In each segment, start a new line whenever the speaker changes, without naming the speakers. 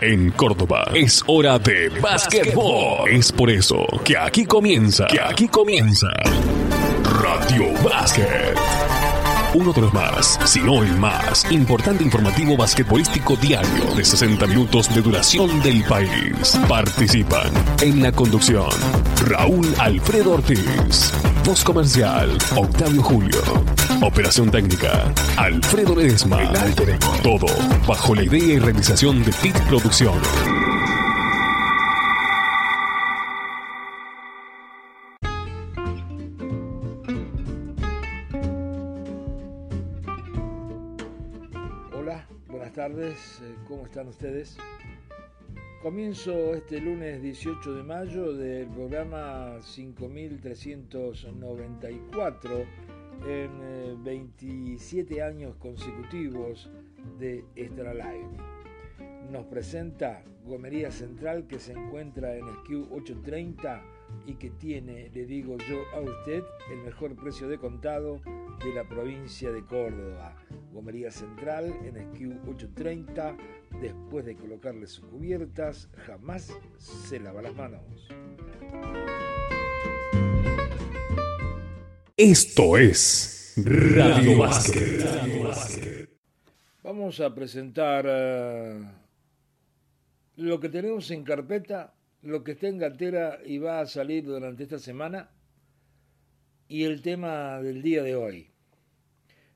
En Córdoba es hora de básquetbol. Es por eso que aquí comienza, que aquí comienza Radio Básquet. Uno de los más, si no el más, importante informativo basquetbolístico diario de 60 minutos de duración del país. Participan en la conducción Raúl Alfredo Ortiz, voz comercial Octavio Julio, operación técnica Alfredo Ledesma. Todo bajo la idea y realización de PIT Producciones.
Hola, buenas tardes, eh, ¿cómo están ustedes? Comienzo este lunes 18 de mayo del programa 5394 en eh, 27 años consecutivos de Extra Live. Nos presenta Gomería Central que se encuentra en SKU 830 y que tiene, le digo yo a usted, el mejor precio de contado de la provincia de Córdoba. Gomería Central en SKU 830, después de colocarle sus cubiertas, jamás se lava las manos.
Esto es Radio Básquet.
Vamos a presentar eh, lo que tenemos en carpeta, lo que está en cartera y va a salir durante esta semana y el tema del día de hoy.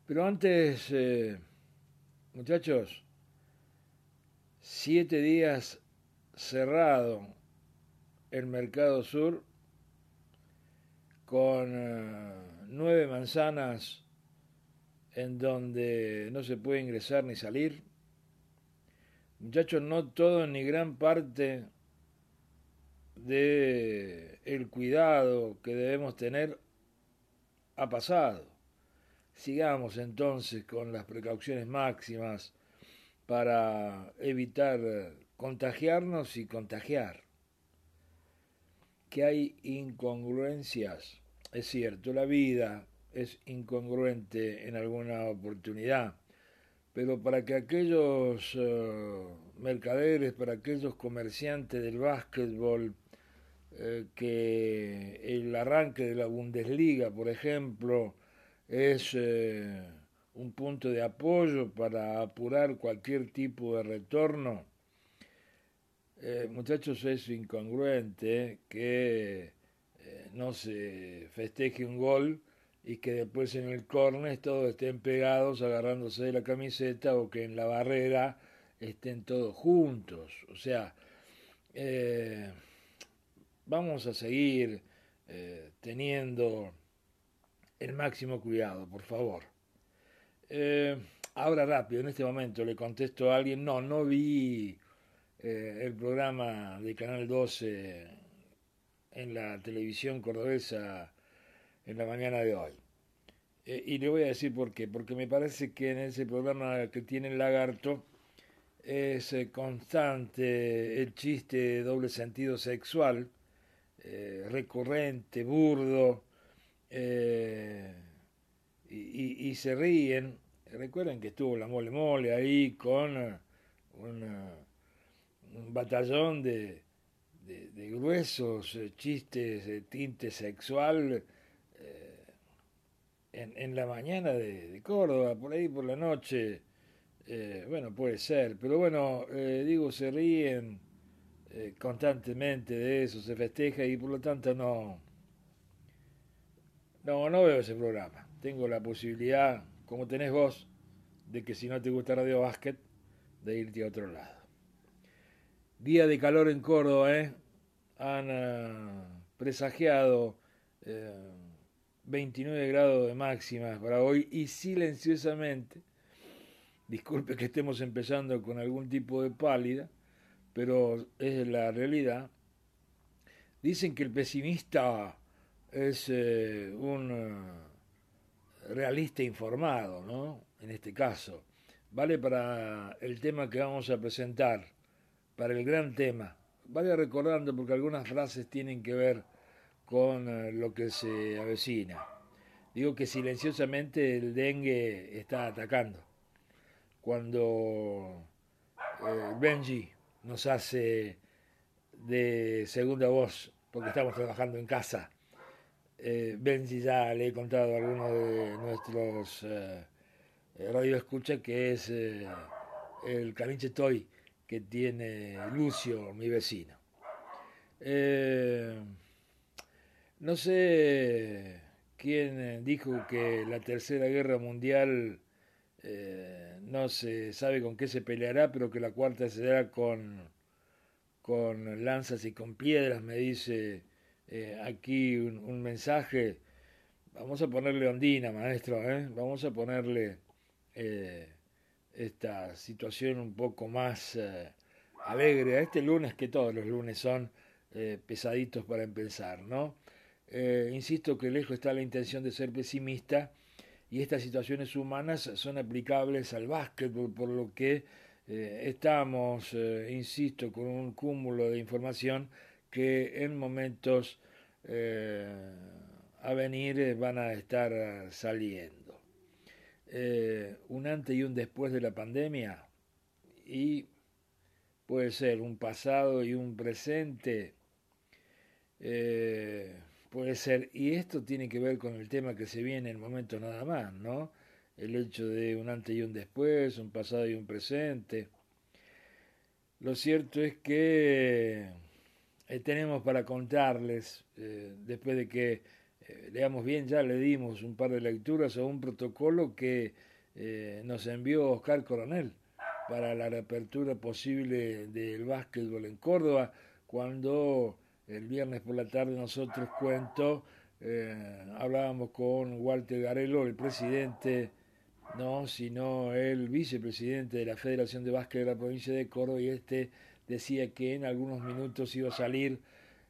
Pero antes, eh, muchachos, siete días cerrado el Mercado Sur con eh, nueve manzanas en donde no se puede ingresar ni salir. Muchachos, no todo ni gran parte de el cuidado que debemos tener ha pasado. Sigamos entonces con las precauciones máximas para evitar contagiarnos y contagiar. Que hay incongruencias, es cierto, la vida es incongruente en alguna oportunidad, pero para que aquellos uh, mercaderes, para aquellos comerciantes del básquetbol, eh, que el arranque de la Bundesliga, por ejemplo, es eh, un punto de apoyo para apurar cualquier tipo de retorno, eh, muchachos, es incongruente que no se festeje un gol y que después en el córner todos estén pegados agarrándose de la camiseta o que en la barrera estén todos juntos. O sea, eh, vamos a seguir eh, teniendo el máximo cuidado, por favor. Eh, ahora rápido, en este momento le contesto a alguien, no, no vi el programa de Canal 12 en la televisión cordobesa en la mañana de hoy. Eh, y le voy a decir por qué. Porque me parece que en ese programa que tiene el lagarto es eh, constante el chiste de doble sentido sexual, eh, recurrente, burdo, y, se ríen. Recuerden que estuvo la mole mole ahí con una, un batallón de, de, gruesos chistes de tinte sexual en, en la mañana de, de, Córdoba, por ahí por la noche, eh, bueno, puede ser, pero bueno, eh, digo, se ríen eh, constantemente de eso, se festeja y por lo tanto no, no, no veo ese programa. Tengo la posibilidad, como tenés vos, de que si no te gusta Radio Básquet, de irte a otro lado. Día de calor en Córdoba, ¿eh? Han uh, presagiado 29 grados de máxima para hoy y silenciosamente, disculpe que estemos empezando con algún tipo de pálida, pero es la realidad, dicen que el pesimista es eh, un uh, realista informado, ¿no? En este caso. Vale para el tema que vamos a presentar, para el gran tema. Vaya recordando porque algunas frases tienen que ver con eh, lo que se avecina. Digo que silenciosamente el dengue está atacando. Cuando eh, Benji nos hace de segunda voz, porque estamos trabajando en casa. Eh, Benji ya le he contado a algunos de nuestros eh, radio que es el calinche toy que tiene Lucio, mi vecino. Eh, no sé quién dijo que la tercera guerra mundial no se sabe con qué se peleará, pero que la cuarta se dará con, con lanzas y con piedras, me dice eh, aquí un, mensaje. Vamos a ponerle ondina, maestro, ¿eh? vamos a ponerle eh, esta situación un poco más alegre a este lunes, que todos los lunes son pesaditos para empezar, ¿no? insisto que lejos está la intención de ser pesimista y estas situaciones humanas son aplicables al básquetbol, por lo que estamos, insisto, con un cúmulo de información que en momentos eh, a venir eh, van a estar eh, un antes y un después de la pandemia y puede ser un pasado y un presente. puede ser, y esto tiene que ver con el tema que se viene en el momento nada más, ¿no? El hecho de un antes y un después, un pasado y un presente. Lo cierto es que eh, tenemos para contarles, eh, después de que eh, leamos bien, ya le dimos un par de lecturas a un protocolo que nos envió Oscar Coronel para la reapertura posible del básquetbol en Córdoba, cuando el viernes por la tarde nosotros cuento, hablábamos con Walter Garelo, el presidente, no, sino el vicepresidente de la Federación de Básquet de la provincia de Córdoba, y este decía que en algunos minutos iba a salir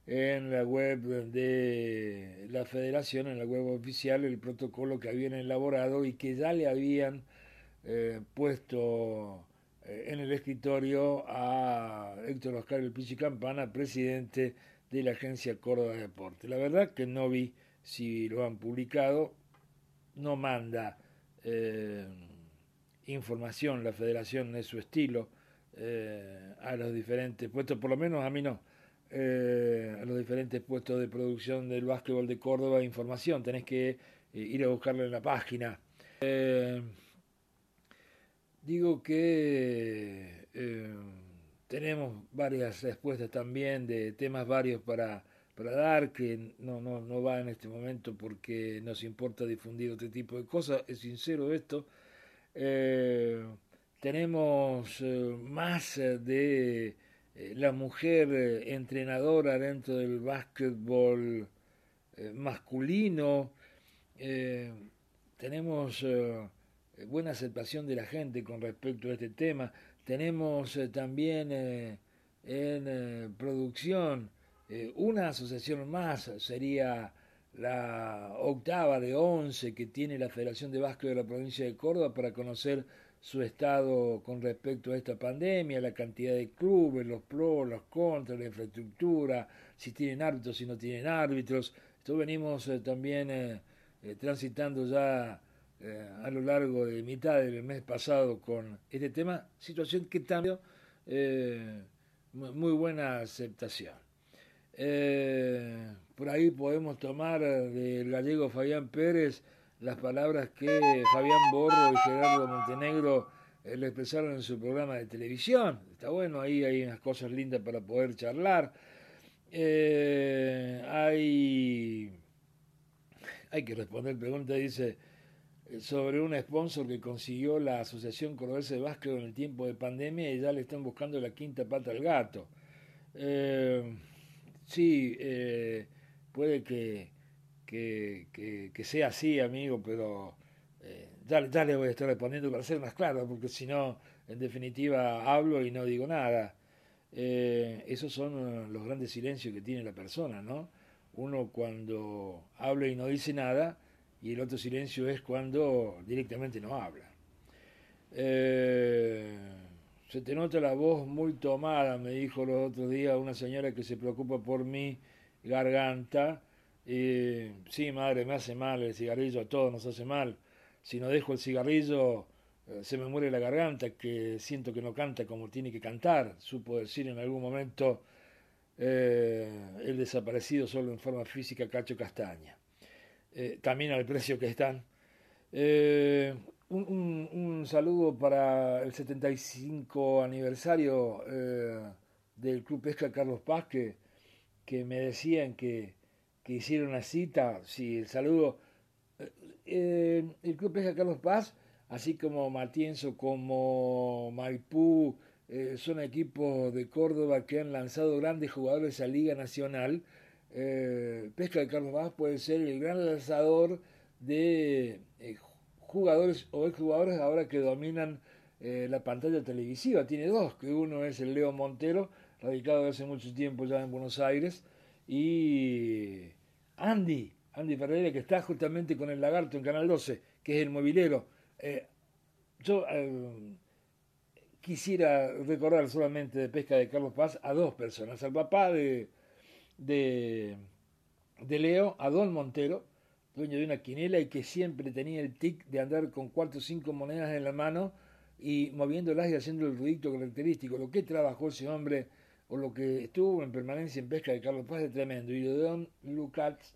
en la web de la federación, en la web oficial, el protocolo que habían elaborado y que ya le habían eh, puesto eh, en el escritorio a Héctor Oscar El Pichi Campana, presidente de la agencia Córdoba de Deporte. La verdad que no vi si lo han publicado, no manda eh, información la federación de su estilo, eh, a los diferentes puestos, por lo menos a mí no, eh, a los diferentes puestos de producción del básquetbol de Córdoba, información, tenés que eh, ir a buscarlo en la página. digo que tenemos varias respuestas también de temas varios para, para dar, que no, no, no va en este momento porque nos importa difundir otro tipo de cosas, es sincero esto. Eh, tenemos eh, más eh, de eh, la mujer entrenadora dentro del básquetbol masculino, tenemos buena aceptación de la gente con respecto a este tema, tenemos también en producción una asociación más, sería la octava de once que tiene la Federación de Básquet de la provincia de Córdoba para conocer su estado con respecto a esta pandemia, la cantidad de clubes, los pros, los contras, la infraestructura, si tienen árbitros, si no tienen árbitros. Esto venimos eh, también eh, eh, transitando ya a lo largo de mitad del mes pasado con este tema, situación que también muy buena aceptación. por ahí podemos tomar del gallego Fabián Pérez las palabras que Fabián Borro y Gerardo Montenegro eh, le expresaron en su programa de televisión. Está bueno, ahí hay unas cosas lindas para poder charlar. Eh, hay, hay que responder pregunta, dice, eh, sobre un sponsor que consiguió la Asociación Cordobesa de Básquet en el tiempo de pandemia y ya le están buscando la quinta pata al gato. sí, puede que que, sea así, amigo, pero eh, ya, le voy a estar respondiendo para ser más claro, porque si no, en definitiva, hablo y no digo nada. Eh, esos son los grandes silencios que tiene la persona, ¿no? Uno cuando habla y no dice nada, y el otro silencio es cuando directamente no habla. Eh, se te nota la voz muy tomada, me dijo los otros días una señora que se preocupa por mi garganta sí, madre, me hace mal el cigarrillo, a todos nos hace mal. Si no dejo el cigarrillo, se me muere la garganta, que siento que no canta como tiene que cantar, supo decir en algún momento el desaparecido solo en forma física Cacho Castaña. también al precio que están. Un, saludo para el 75 aniversario del Club Pesca Carlos Paz, que, que me decían que, que hicieron una cita, sí, el saludo. Eh, el Club Pesca Carlos Paz, así como Matienzo, como Maipú, eh, son equipos de Córdoba que han lanzado grandes jugadores a Liga Nacional. Eh, Pesca de Carlos Paz puede ser el gran lanzador de jugadores o exjugadores ahora que dominan la pantalla televisiva. Tiene dos, que uno es el Leo Montero, radicado hace mucho tiempo ya en Buenos Aires, y Andy, Andy Ferreira, que está justamente con el lagarto en Canal 12, que es el movilero. Eh, yo eh, quisiera recordar solamente de pesca de Carlos Paz a dos personas, al papá de, de, Leo, a Don Montero, dueño de una quinela y que siempre tenía el tic de andar con cuatro o cinco monedas en la mano y moviéndolas y haciendo el ruidito característico. Lo que trabajó ese hombre o lo que estuvo en permanencia en pesca de Carlos Paz es tremendo. Y de Don Lucas,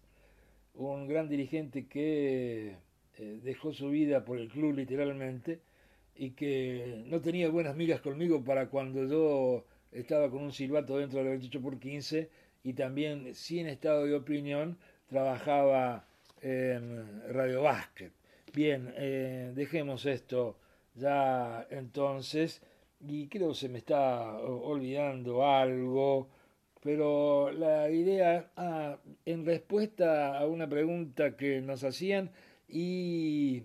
un gran dirigente que eh, dejó su vida por el club literalmente y que no tenía buenas migas conmigo para cuando yo estaba con un silbato dentro del 28 por 15 y también sin estado de opinión trabajaba en Radio Básquet. Bien, eh, dejemos esto ya entonces y creo que se me está olvidando algo, pero la idea, ah, en respuesta a una pregunta que nos hacían y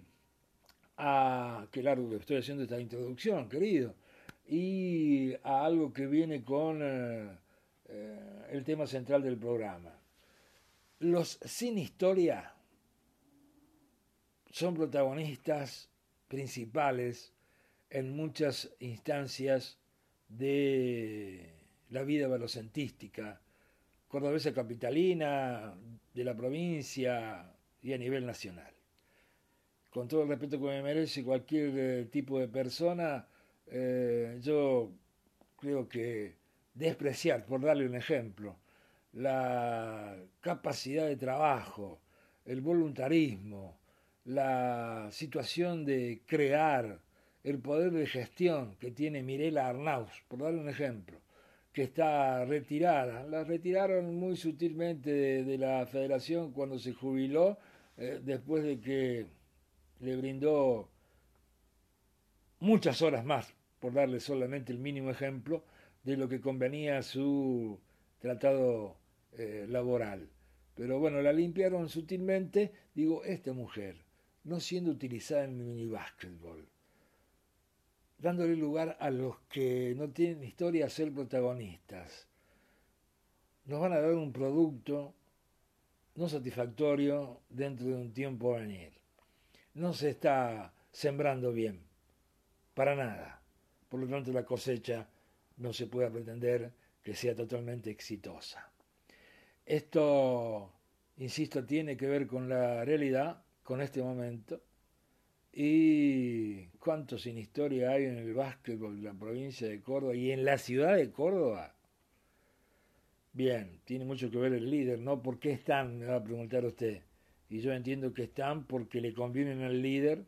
a, que largo que estoy haciendo esta introducción, querido, y a algo que viene con eh, eh, el tema central del programa. Los sin historia son protagonistas principales en muchas instancias de la vida velocentística, cordobesa capitalina, de la provincia y a nivel nacional. Con todo el respeto que me merece cualquier eh, tipo de persona, eh, yo creo que despreciar, por darle un ejemplo, la capacidad de trabajo, el voluntarismo, la situación de crear, el poder de gestión que tiene Mirela Arnaus, por darle un ejemplo, que está retirada. La retiraron muy sutilmente de, la federación cuando se jubiló, eh, después de que le brindó muchas horas más, por darle solamente el mínimo ejemplo, de lo que convenía su tratado eh, laboral. Pero bueno, la limpiaron sutilmente, digo, esta mujer, no siendo utilizada en el minibásquetbol, dándole lugar a los que no tienen historia a ser protagonistas. Nos van a dar un producto no satisfactorio dentro de un tiempo a venir. No se está sembrando bien, para nada. Por lo tanto, la cosecha no se puede pretender que sea totalmente exitosa. Esto, insisto, tiene que ver con la realidad, con este momento, ¿Y cuántos sin historia hay en el básquetbol de la provincia de Córdoba y en la ciudad de Córdoba? Bien, tiene mucho que ver el líder, ¿no? ¿Por qué están? Me va a preguntar usted. Y yo entiendo que están porque le convienen al líder.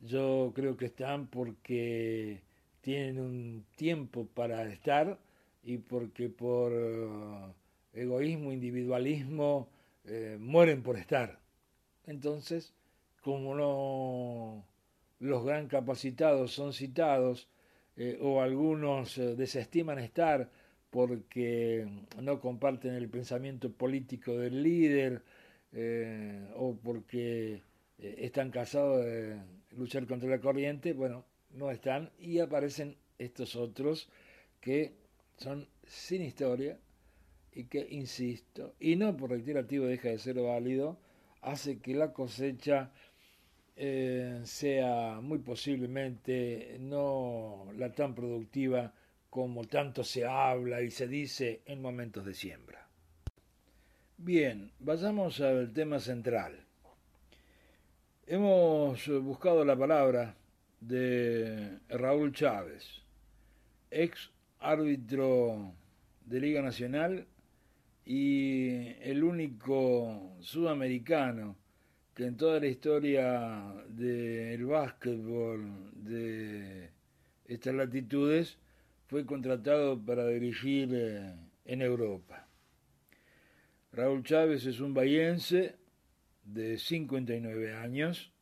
Yo creo que están porque tienen un tiempo para estar y porque por eh, egoísmo, individualismo, eh, mueren por estar. Entonces, como no los gran capacitados son citados eh, o algunos eh, desestiman estar porque no comparten el pensamiento político del líder eh, o porque están casados de luchar contra la corriente, bueno, no están. Y aparecen estos otros que son sin historia y que, insisto, y no por reiterativo deja de ser válido, hace que la cosecha eh, sea muy posiblemente no la tan productiva como tanto se habla y se dice en momentos de siembra. Bien, vayamos al tema central. Hemos buscado la palabra de Raúl Chávez, ex árbitro de Liga Nacional y el único sudamericano que en toda la historia del básquetbol de estas latitudes fue contratado para dirigir eh, en Europa. Raúl Chávez es un bahiense de 59 años,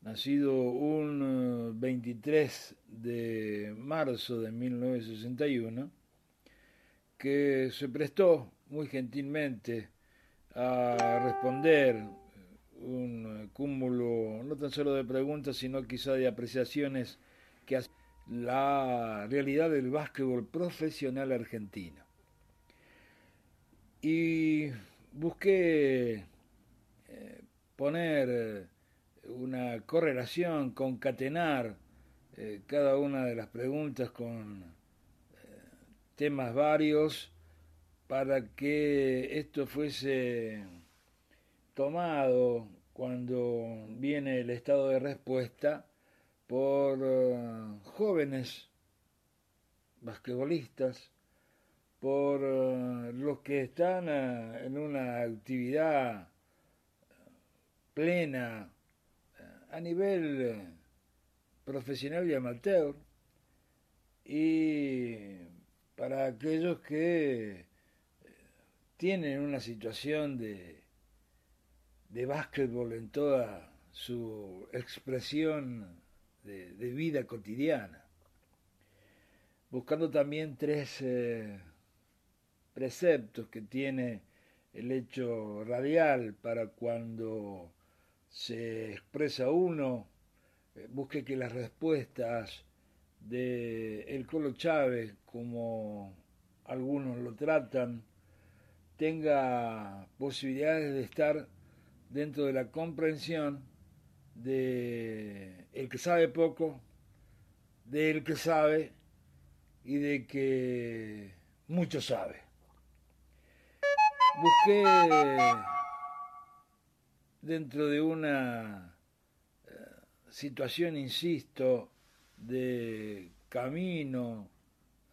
nacido un 23 eh, de marzo de 1961, que se prestó muy gentilmente a responder un cúmulo no tan solo de preguntas, sino quizá de apreciaciones que hace la realidad del básquetbol profesional argentino. Y busqué eh, poner eh, una correlación, concatenar eh, cada una de las preguntas con temas varios para que esto fuese tomado cuando viene el estado de respuesta por jóvenes basquetbolistas por eh, los que están eh, en una actividad plena eh, a nivel profesional y amateur. Y para aquellos que tienen una situación de, de básquetbol en toda su expresión de, vida cotidiana, buscando también tres preceptos que tiene el hecho radial para cuando se expresa uno, eh, busque que las respuestas de el Colo Chávez, como algunos lo tratan, tenga posibilidades de estar dentro de la comprensión de el que sabe poco, del que sabe y de que mucho sabe. Busqué dentro de una eh, situación, insisto, de camino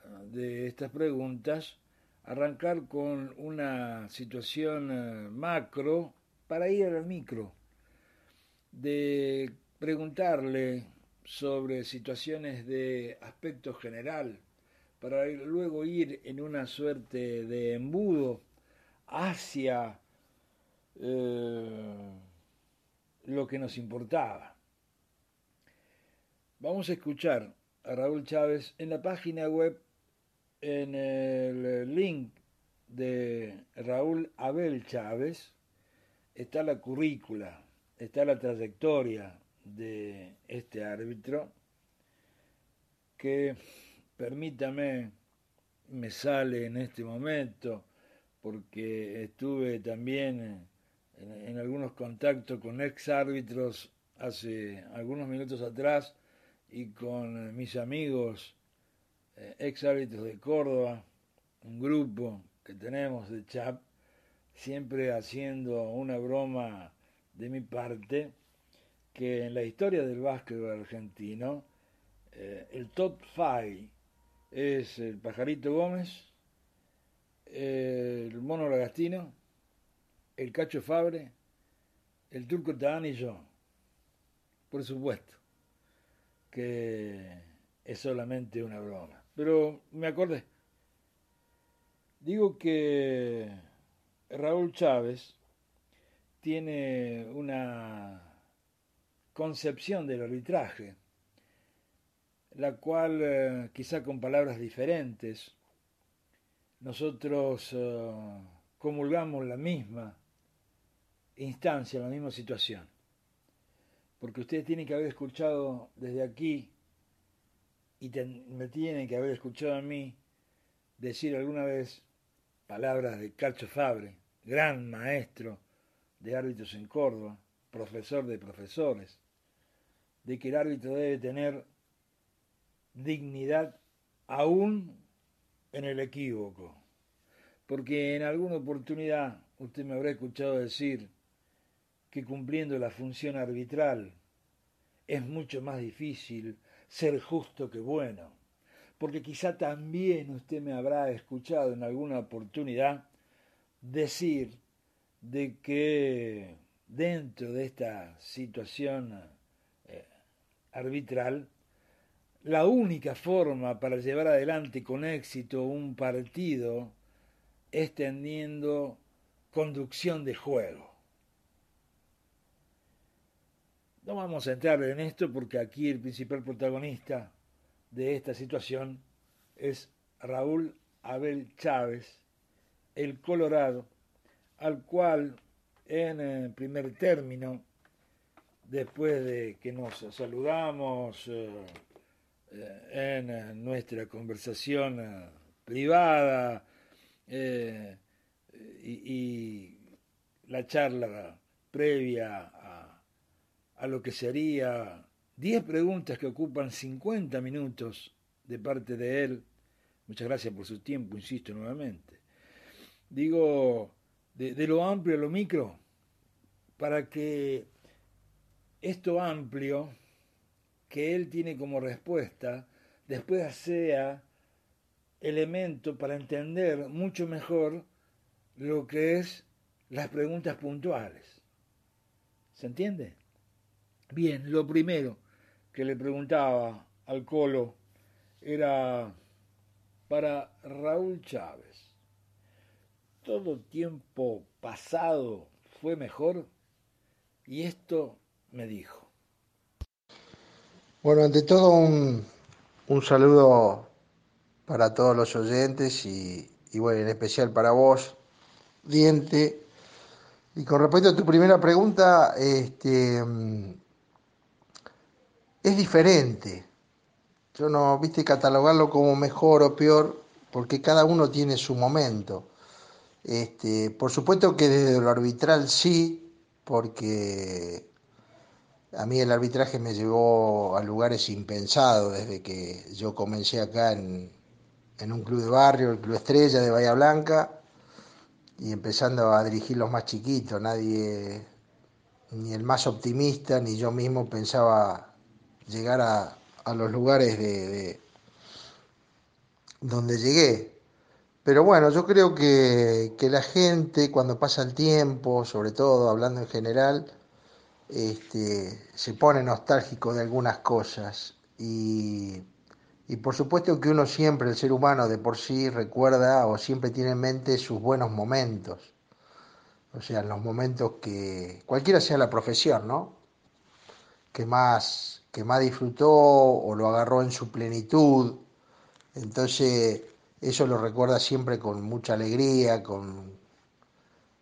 eh, de estas preguntas, arrancar con una situación eh, macro para ir al micro, de preguntarle sobre situaciones de aspecto general, para luego ir en una suerte de embudo hacia eh, lo que nos importaba. Vamos a escuchar a Raúl Chávez en la página web, en el link de Raúl Abel Chávez, está la currícula, está la trayectoria de este árbitro, que permítame, me sale en este momento, porque estuve también en, algunos contactos con ex árbitros hace algunos minutos atrás y con mis amigos eh, ex árbitros de Córdoba, un grupo que tenemos de chat, siempre haciendo una broma de mi parte, que en la historia del básquetbol argentino, eh, el top five es el Pajarito Gómez, el Mono Lagastino, el Cacho Fabre, el Turco Tadán y yo. Por supuesto que es solamente una broma. Pero me acordé. Digo que Raúl Chávez tiene una concepción del arbitraje, la cual eh, quizá con palabras diferentes nosotros eh, comulgamos la misma instancia, la misma situación. Porque ustedes tienen que haber escuchado desde aquí y me tienen que haber escuchado a mí decir alguna vez palabras de Cacho Fabre, gran maestro de árbitros en Córdoba, profesor de profesores, de que el árbitro debe tener dignidad aún en el equívoco, porque en alguna oportunidad usted me habrá escuchado decir que cumpliendo la función arbitral, es mucho más difícil ser justo que bueno, porque quizá también usted me habrá escuchado en alguna oportunidad decir de que dentro de esta situación eh, arbitral, la única forma para llevar adelante con éxito un partido es teniendo conducción de juego. No vamos a entrar en esto porque aquí el principal protagonista de esta situación es Raúl Abel Chávez, el Colorado, al cual en primer término, después de que nos saludamos eh, eh, en nuestra conversación eh, privada y, y, la charla previa a, a lo que sería 10 preguntas que ocupan 50 minutos de parte de él. Muchas gracias por su tiempo, insisto nuevamente. Digo, de, lo amplio a lo micro, para que esto amplio que él tiene como respuesta después sea elemento para entender mucho mejor lo que es las preguntas puntuales. ¿Se entiende? Bien, lo primero que le preguntaba al Colo era para Raúl Chávez todo tiempo pasado fue mejor? Y esto me dijo.
Bueno, ante todo un, saludo para todos los oyentes y, bueno, en especial para vos, Diente. Y con respecto a tu primera pregunta, este, es diferente. Yo no, viste, catalogarlo como mejor o peor, porque cada uno tiene su momento. Este, por supuesto que desde lo arbitral sí, porque a mí el arbitraje me llevó a lugares impensados desde que yo comencé acá en, un club de barrio, el Club Estrella de Bahía Blanca, y empezando a dirigir los más chiquitos. Nadie, ni el más optimista, ni yo mismo pensaba llegar a, los lugares de donde llegué. Pero bueno, yo creo que, la gente cuando pasa el tiempo, sobre todo hablando en general, este, se pone nostálgico de algunas cosas y, y por supuesto que uno siempre, el ser humano de por sí, recuerda o siempre tiene en mente sus buenos momentos. O sea, los momentos que, cualquiera sea la profesión, ¿no? Que más, que más disfrutó o lo agarró en su plenitud. Entonces, eso lo recuerda siempre con mucha alegría, con,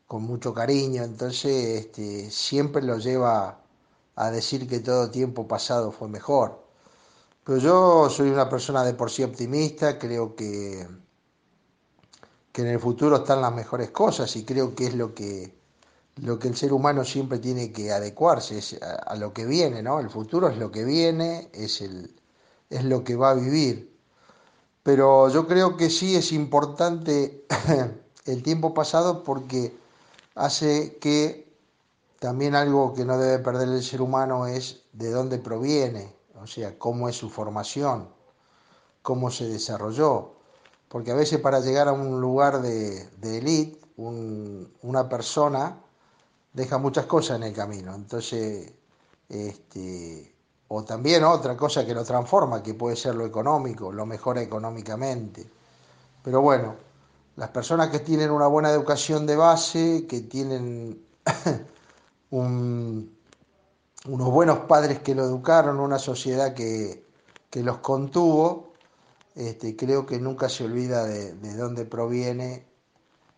con mucho cariño, entonces este, siempre lo lleva a decir que todo tiempo pasado fue mejor. Pero yo soy una persona de por sí optimista, creo que, que en el futuro están las mejores cosas y creo que es lo que, lo que el ser humano siempre tiene que adecuarse es a, lo que viene, ¿no? El futuro es lo que viene, es, el, es lo que va a vivir pero yo creo que sí es importante el tiempo pasado porque hace que también algo que no debe perder el ser humano es de dónde proviene, o sea, cómo es su formación, cómo se desarrolló. Porque a veces para llegar a un lugar de, de élite, una persona deja muchas cosas en el camino. Entonces, este, o también otra cosa que lo transforma, que puede ser lo económico, lo mejora económicamente. Pero bueno, las personas que tienen una buena educación de base, que tienen unos buenos padres que lo educaron, una sociedad que, los contuvo, este, creo que nunca se olvida de, dónde proviene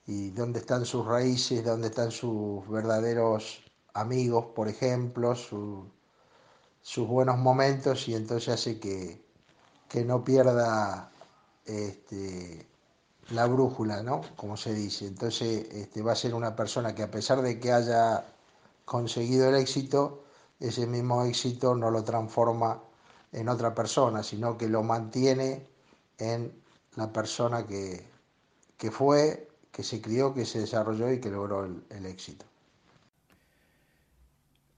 y dónde están sus raíces, dónde están sus verdaderos amigos, por ejemplo, su, sus buenos momentos y entonces hace que, no pierda este, la brújula, ¿no? Como se dice. Entonces este, va a ser una persona que a pesar de que haya conseguido el éxito, ese mismo éxito no lo transforma en otra persona, sino que lo mantiene en la persona que, fue, que se crió, que se desarrolló y que logró el, éxito.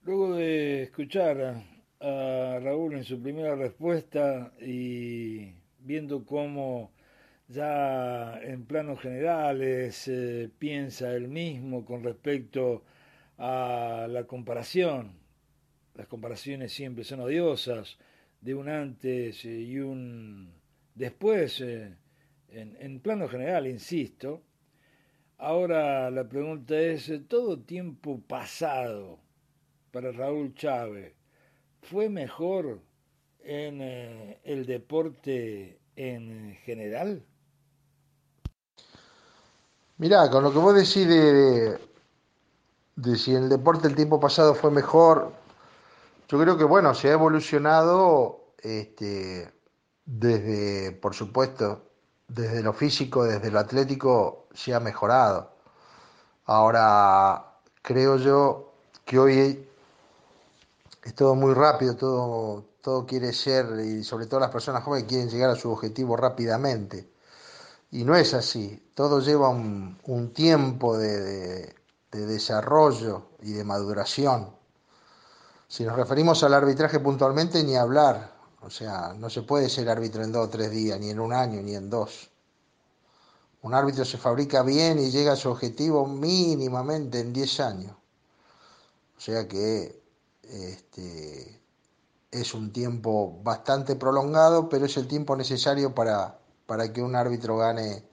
Luego de escuchar a Raúl en su primera respuesta y viendo cómo ya en planos generales eh, piensa él mismo con respecto a la comparación. Las comparaciones siempre son odiosas, de un antes y un después, eh, en, en plano general, insisto. Ahora la pregunta es, ¿todo tiempo pasado para Raúl Chávez fue mejor en eh, el deporte en general?
Mirá, con lo que vos decís de, de, si en el deporte el tiempo pasado fue mejor, yo creo que bueno, se ha evolucionado este, desde, por supuesto, desde lo físico, desde lo atlético, se ha mejorado. Ahora, creo yo que hoy es todo muy rápido, todo, todo quiere ser, y sobre todo las personas jóvenes quieren llegar a su objetivo rápidamente. Y no es así, todo lleva un, tiempo de, de, de, desarrollo y de maduración. Si nos referimos al arbitraje puntualmente, ni hablar. O sea, no se puede ser árbitro en dos o tres días, ni en un año, ni en dos. Un árbitro se fabrica bien y llega a su objetivo mínimamente en diez años. O sea que este, es un tiempo bastante prolongado, pero es el tiempo necesario para, para que un árbitro gane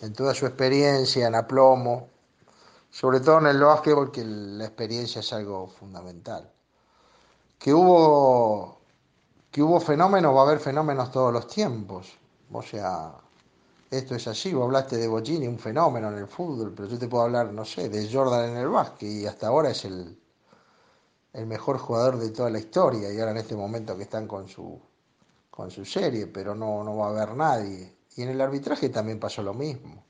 en toda su experiencia, en aplomo, sobre todo en el básquetbol, que la experiencia es algo fundamental. Que hubo, que hubo fenómenos, va a haber fenómenos todos los tiempos. O sea, esto es así. Vos hablaste de Bocini, un fenómeno en el fútbol, pero yo te puedo hablar, no sé, de Jordan en el básquet y hasta ahora es el, el mejor jugador de toda la historia y ahora en este momento que están con su, con su serie, pero no, va a haber nadie. Y en el arbitraje también pasó lo mismo.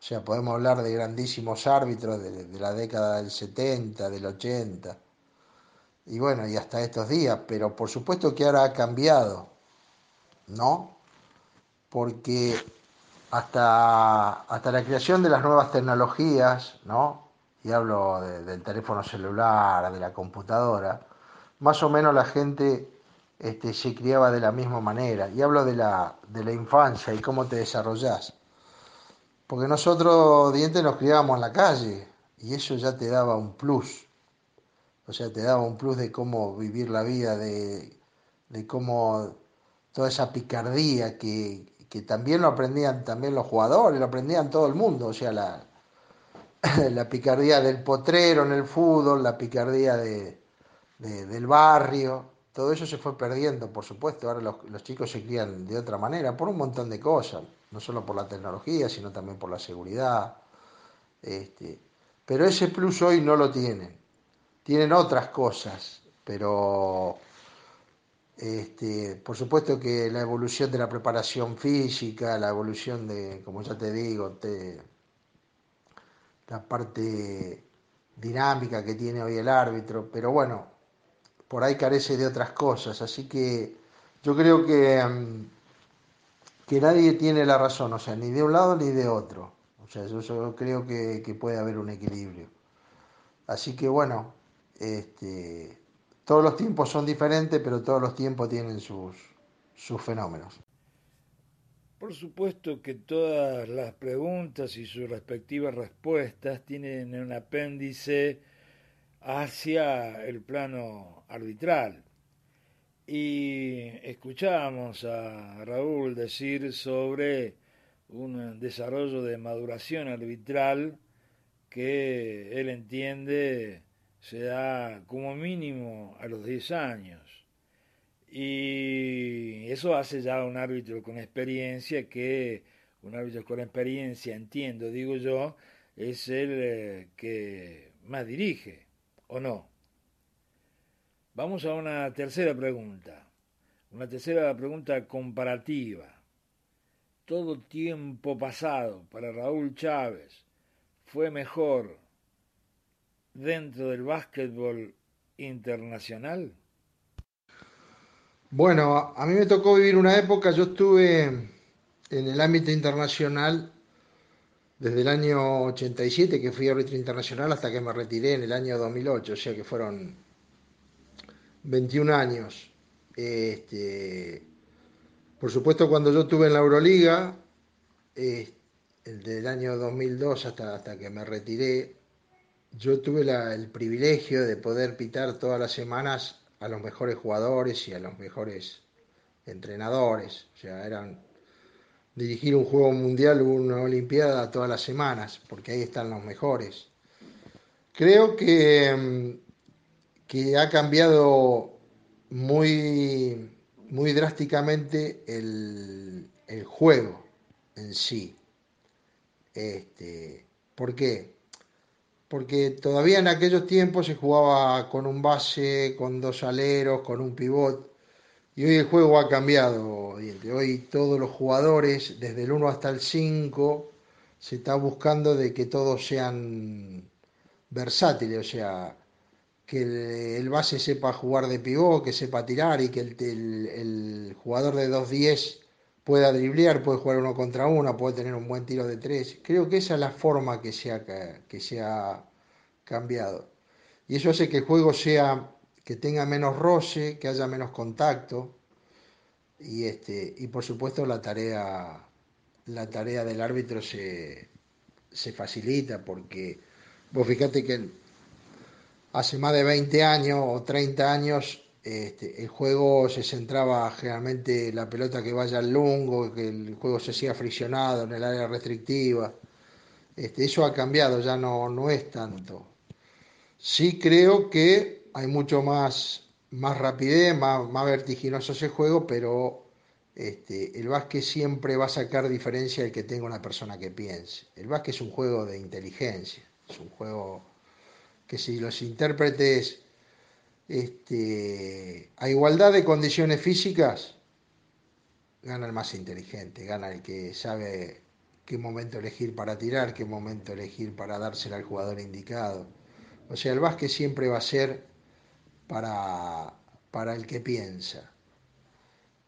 O sea, podemos hablar de grandísimos árbitros de la década del 70, del 80, y bueno, y hasta estos días, pero por supuesto que ahora ha cambiado, ¿no? Porque hasta, hasta la creación de las nuevas tecnologías, ¿no? y hablo de, del teléfono celular, de la computadora, más o menos la gente este, se criaba de la misma manera. Y hablo de la, de la infancia y cómo te desarrollás. Porque nosotros, dientes, nos criábamos en la calle y eso ya te daba un plus. O sea, te daba un plus de cómo vivir la vida, de, de cómo toda esa picardía que, que también lo aprendían también los jugadores, lo aprendían todo el mundo. O sea, la, la picardía del potrero en el fútbol, la picardía de, de, del barrio, todo eso se fue perdiendo, por supuesto. Ahora los, los, chicos se crían de otra manera, por un montón de cosas, no solo por la tecnología, sino también por la seguridad. Este, pero ese plus hoy no lo tienen. Tienen otras cosas, pero este, por supuesto que la evolución de la preparación física, la evolución de, como ya te digo, la parte dinámica que tiene hoy el árbitro, pero bueno, por ahí carece de otras cosas, así que yo creo que, mm, que nadie tiene la razón, o sea, ni de un lado ni de otro, o sea, yo, creo que, puede haber un equilibrio. Así que bueno, este, todos los tiempos son diferentes, pero todos los tiempos tienen sus, sus fenómenos.
Por supuesto que todas las preguntas y sus respectivas respuestas tienen un apéndice hacia el plano arbitral. Y escuchamos a Raúl decir sobre un desarrollo de maduración arbitral que él entiende se da como mínimo a los 10 años. Y eso hace ya un árbitro con experiencia que un árbitro con experiencia, entiendo, digo yo, es el eh, que más dirige, ¿o no? Vamos a una tercera pregunta, una tercera pregunta comparativa. Todo tiempo pasado para Raúl Chávez fue mejor dentro del básquetbol internacional.
Bueno, a mí me tocó vivir una época, yo estuve en el ámbito internacional desde el año 87, que fui árbitro internacional, hasta que me retiré en el año 2008, o sea que fueron 21 años. Este, por supuesto, cuando yo estuve en la Euroliga, eh, del año 2002 hasta, hasta que me retiré, yo tuve el privilegio de poder pitar todas las semanas a los mejores jugadores y a los mejores entrenadores. O sea, eran dirigir un juego mundial o una olimpiada todas las semanas, porque ahí están los mejores. Creo que, mm, que ha cambiado muy, muy drásticamente el, juego en sí. Este, ¿Por qué? Porque todavía en aquellos tiempos se jugaba con un base, con dos aleros, con un pivot. Y hoy el juego ha cambiado. Hoy todos los jugadores, desde el 1 hasta el 5, se está buscando de que todos sean versátiles, o sea, que el, base sepa jugar de pivot, que sepa tirar y que el, jugador de 2-10 pueda driblear, puede jugar uno contra uno, puede tener un buen tiro de tres. Creo que esa es la forma que se ha, que se ha cambiado. Y eso hace que el juego sea, que tenga menos roce, que haya menos contacto. Y, este, y por supuesto la tarea, la tarea del árbitro se, se facilita porque vos fíjate que hace más de 20 años o 30 años este, el juego se centraba generalmente la pelota que vaya al lungo, que el juego se hacía friccionado en el área restrictiva. Este, eso ha cambiado, ya no, no es tanto. Sí creo que hay mucho más, más rapidez, más, más vertiginoso ese juego, pero este, el básquet siempre va a sacar diferencia el que tenga una persona que piense. El básquet es un juego de inteligencia, es un juego que si los intérpretes este, a igualdad de condiciones físicas, gana el más inteligente, gana el que sabe qué momento elegir para tirar, qué momento elegir para dársela al jugador indicado. O sea, el básquet siempre va a ser para, para el que piensa.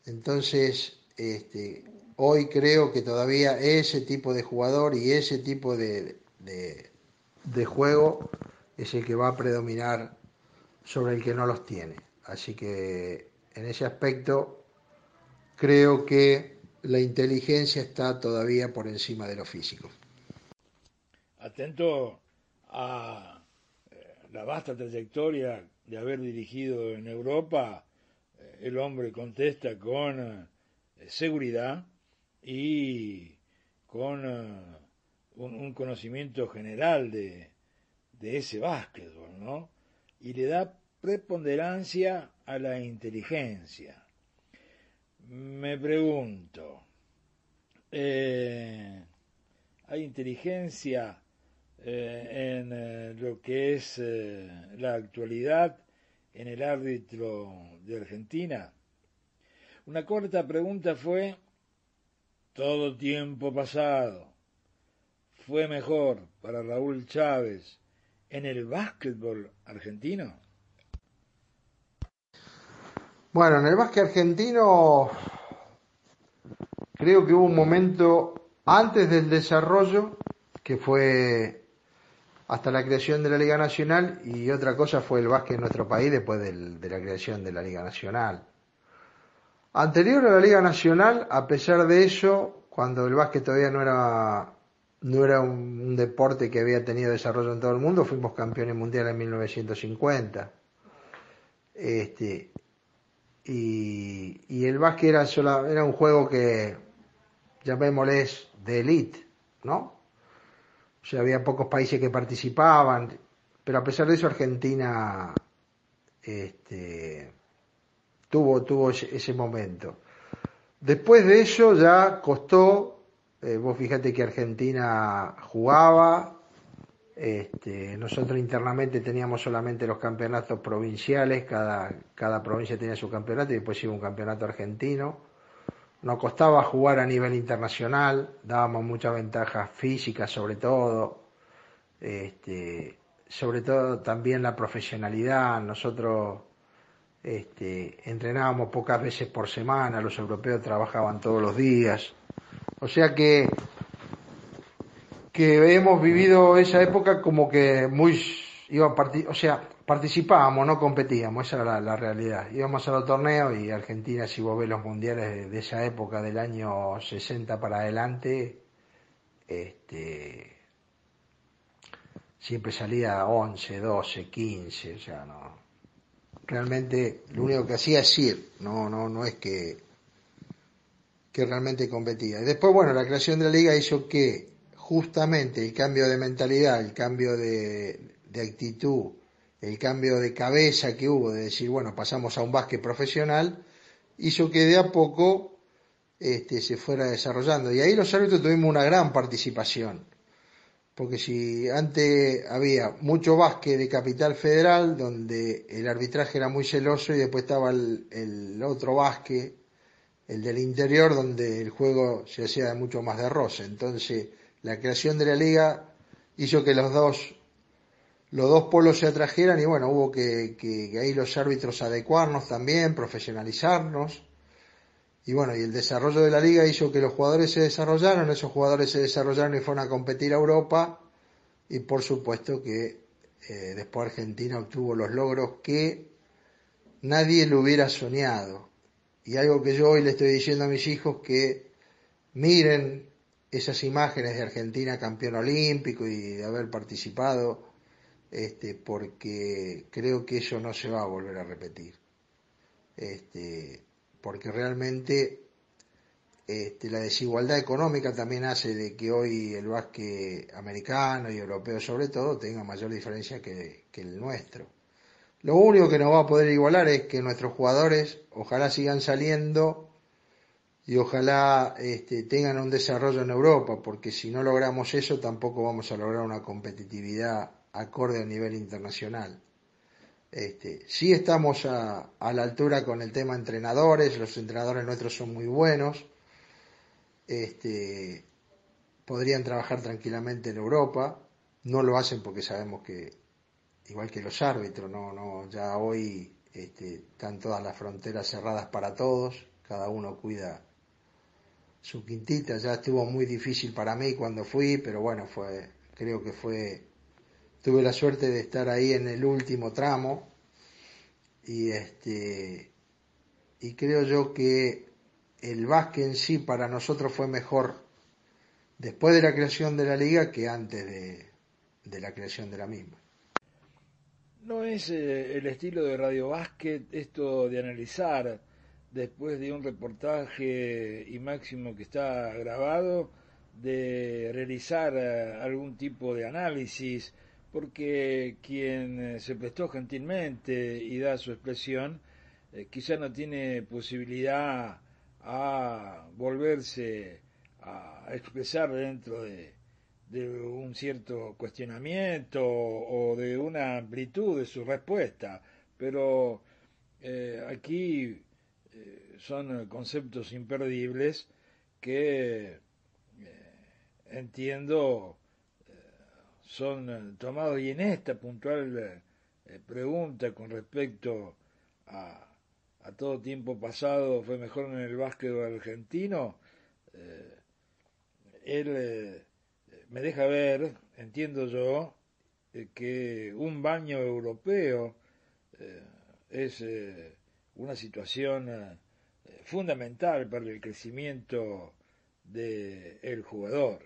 Entonces, este, hoy creo que todavía ese tipo de jugador y ese tipo de, de juego es el que va a predominar sobre el que no los tiene. Así que en ese aspecto creo que la inteligencia está todavía por encima de lo físico.
Atento a eh, la vasta trayectoria de haber dirigido en Europa, eh, el hombre contesta con eh, seguridad y con un, conocimiento general de, de ese básquetbol, ¿no? y le da preponderancia a la inteligencia. Me pregunto, eh, ¿hay inteligencia eh, en eh, lo que es la actualidad en el árbitro de Argentina? Una corta pregunta fue, todo tiempo pasado, ¿fue mejor para Raúl Chávez en el básquetbol argentino?
Bueno, en el básquet argentino creo que hubo un momento antes del desarrollo que fue hasta la creación de la Liga Nacional y otra cosa fue el básquet en nuestro país después de la creación de la Liga Nacional. Anterior a la Liga Nacional, a pesar de eso, cuando el básquet todavía no era no era un, deporte que había tenido desarrollo en todo el mundo, fuimos campeones mundiales en 1950. Este, y, y el básquet era, era un juego que, llamémosles, de élite, ¿no? O sea, había pocos países que participaban, pero a pesar de eso Argentina este, tuvo, tuvo ese momento. Después de eso ya costó eh, vos fíjate que Argentina jugaba, este, nosotros internamente teníamos solamente los campeonatos provinciales, cada, cada provincia tenía su campeonato y después iba un campeonato argentino. Nos costaba jugar a nivel internacional, dábamos muchas ventajas físicas sobre todo, este, sobre todo también la profesionalidad. Nosotros este, entrenábamos pocas veces por semana, los europeos trabajaban todos los días. O sea que, que hemos vivido esa época como que muy iba o sea, participábamos, no competíamos, esa era la, realidad. Íbamos a los torneos y Argentina, si vos ves los mundiales de, esa época, del año 60 para adelante, este, siempre salía 11, 12, 15, o sea, no. Realmente lo único que hacía es ir, no, no, no es que, que realmente competía. Y después, bueno, la creación de la liga hizo que justamente el cambio de mentalidad, el cambio de, actitud, el cambio de cabeza que hubo, de decir, bueno, pasamos a un básquet profesional, hizo que de a poco este, se fuera desarrollando. Y ahí los árbitros tuvimos una gran participación. Porque si antes había mucho básquet de capital federal, donde el arbitraje era muy celoso, y después estaba el, otro básquet, el del interior, donde el juego se hacía mucho más de roce. Entonces, la creación de la liga hizo que los dos los dos polos se atrajeran y bueno, hubo que, que, ahí los árbitros adecuarnos también, profesionalizarnos. Y bueno, y el desarrollo de la liga hizo que los jugadores se desarrollaron, esos jugadores se desarrollaron y fueron a competir a Europa. Y por supuesto que eh, después Argentina obtuvo los logros que nadie lo hubiera soñado. Y algo que yo hoy le estoy diciendo a mis hijos que miren esas imágenes de Argentina campeón olímpico y de haber participado este, porque creo que eso no se va a volver a repetir. Este, porque realmente este, la desigualdad económica también hace de que hoy el básquet americano y europeo sobre todo tenga mayor diferencia que, el nuestro. Lo único que nos va a poder igualar es que nuestros jugadores ojalá sigan saliendo y ojalá este, tengan un desarrollo en Europa, porque si no logramos eso tampoco vamos a lograr una competitividad acorde a nivel internacional. Este, sí estamos a, la altura con el tema entrenadores, los entrenadores nuestros son muy buenos, este, podrían trabajar tranquilamente en Europa, no lo hacen porque sabemos que, igual que los árbitros, no, no, ya hoy este, están todas las fronteras cerradas para todos, cada uno cuida su quintita, ya estuvo muy difícil para mí cuando fui, pero bueno, fue, creo que fue tuve la suerte de estar ahí en el último tramo y este y creo yo que el básquet en sí para nosotros fue mejor después de la creación de la liga que antes de, la creación de la misma.
No es eh, el estilo de Radio Básquet esto de analizar después de un reportaje y máximo que está grabado, de realizar eh, algún tipo de análisis, porque quien eh, se prestó gentilmente y da su expresión, eh, quizá no tiene posibilidad a volverse a expresar dentro de, un cierto cuestionamiento o de una amplitud de su respuesta, pero aquí son conceptos imperdibles que entiendo son eh, tomados y en esta puntual eh, eh, pregunta con respecto a, todo tiempo pasado fue mejor en el básquet argentino, él me deja ver, entiendo yo, que un baño europeo es una situación fundamental para el crecimiento del jugador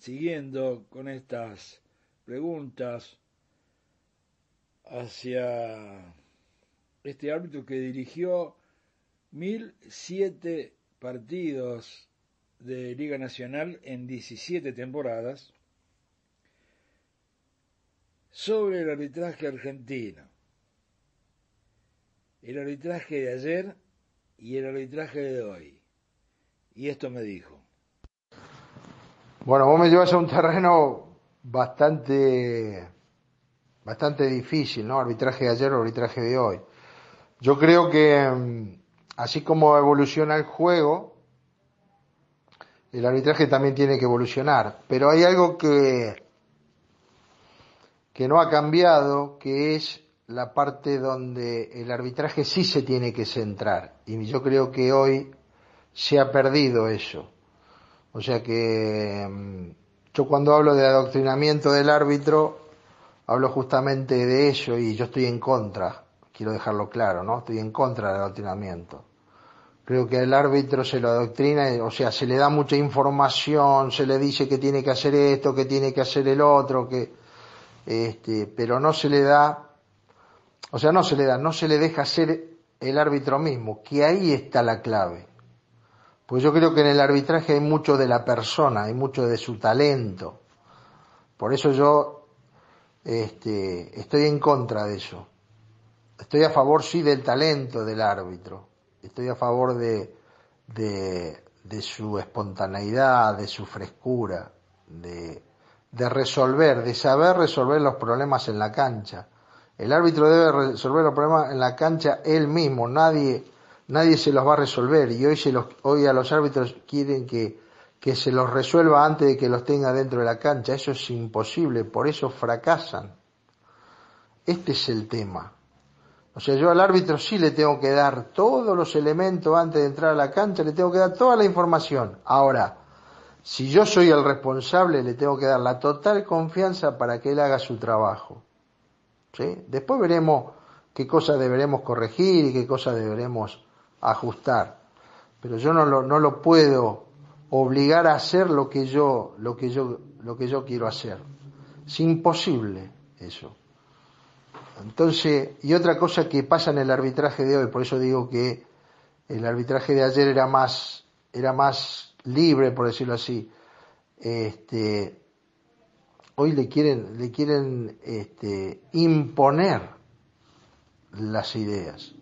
siguiendo con estas preguntas hacia este árbitro que dirigió 1007 partidos de Liga Nacional en 17 temporadas sobre el arbitraje argentino. El arbitraje de ayer y el arbitraje de hoy. Y esto me dijo.
Bueno, vos me llevas a un terreno bastante, bastante difícil, ¿no? Arbitraje de ayer arbitraje de hoy. Yo creo que mm, así como evoluciona el juego, el arbitraje también tiene que evolucionar. Pero hay algo que, que no ha cambiado, que es la parte donde el arbitraje sí se tiene que centrar. Y yo creo que hoy se ha perdido eso. O sea que mm, yo cuando hablo de adoctrinamiento del árbitro, hablo justamente de eso y yo estoy en contra, quiero dejarlo claro, ¿no? Estoy en contra del adoctrinamiento. Creo que al árbitro se lo adoctrina, o sea, se le da mucha información, se le dice que tiene que hacer esto, que tiene que hacer el otro, que, este, pero no se le da, o sea, no se le da, no se le deja ser el árbitro mismo, que ahí está la clave. Pues yo creo que en el arbitraje hay mucho de la persona, hay mucho de su talento. Por eso yo este, estoy en contra de eso. Estoy a favor, sí, del talento del árbitro. Estoy a favor de, de, de su espontaneidad, de su frescura, de, de resolver, de saber resolver los problemas en la cancha. El árbitro debe resolver los problemas en la cancha él mismo, nadie, nadie se los va a resolver y hoy, se los, hoy a los árbitros quieren que, que se los resuelva antes de que los tenga dentro de la cancha. Eso es imposible, por eso fracasan. Este es el tema. O sea, yo al árbitro sí le tengo que dar todos los elementos antes de entrar a la cancha, le tengo que dar toda la información. Ahora, si yo soy el responsable, le tengo que dar la total confianza para que él haga su trabajo. ¿Sí? Después veremos qué cosas deberemos corregir y qué cosas deberemos ajustar. Pero yo no lo, no lo puedo obligar a hacer lo que yo, lo que yo, lo que yo quiero hacer. Es imposible eso. Entonces, y otra cosa que pasa en el arbitraje de hoy, por eso digo que el arbitraje de ayer era más, era más libre, por decirlo así. Este, hoy le quieren, le quieren este, imponer las ideas.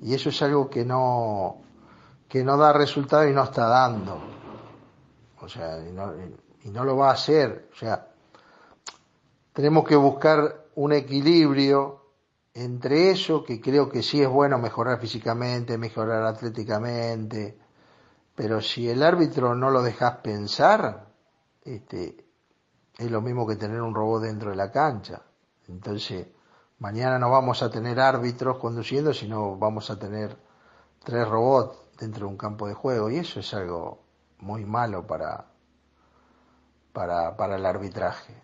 Y eso es algo que no, que no da resultado y no está dando. O sea, y no, y no lo va a hacer. O sea, tenemos que buscar un equilibrio entre eso, que creo que sí es bueno mejorar físicamente, mejorar atléticamente, pero si el árbitro no lo dejas pensar, este, es lo mismo que tener un robot dentro de la cancha. Entonces, mañana no vamos a tener árbitros conduciendo, sino vamos a tener tres robots dentro de un campo de juego, y eso es algo muy malo para, para, para el arbitraje.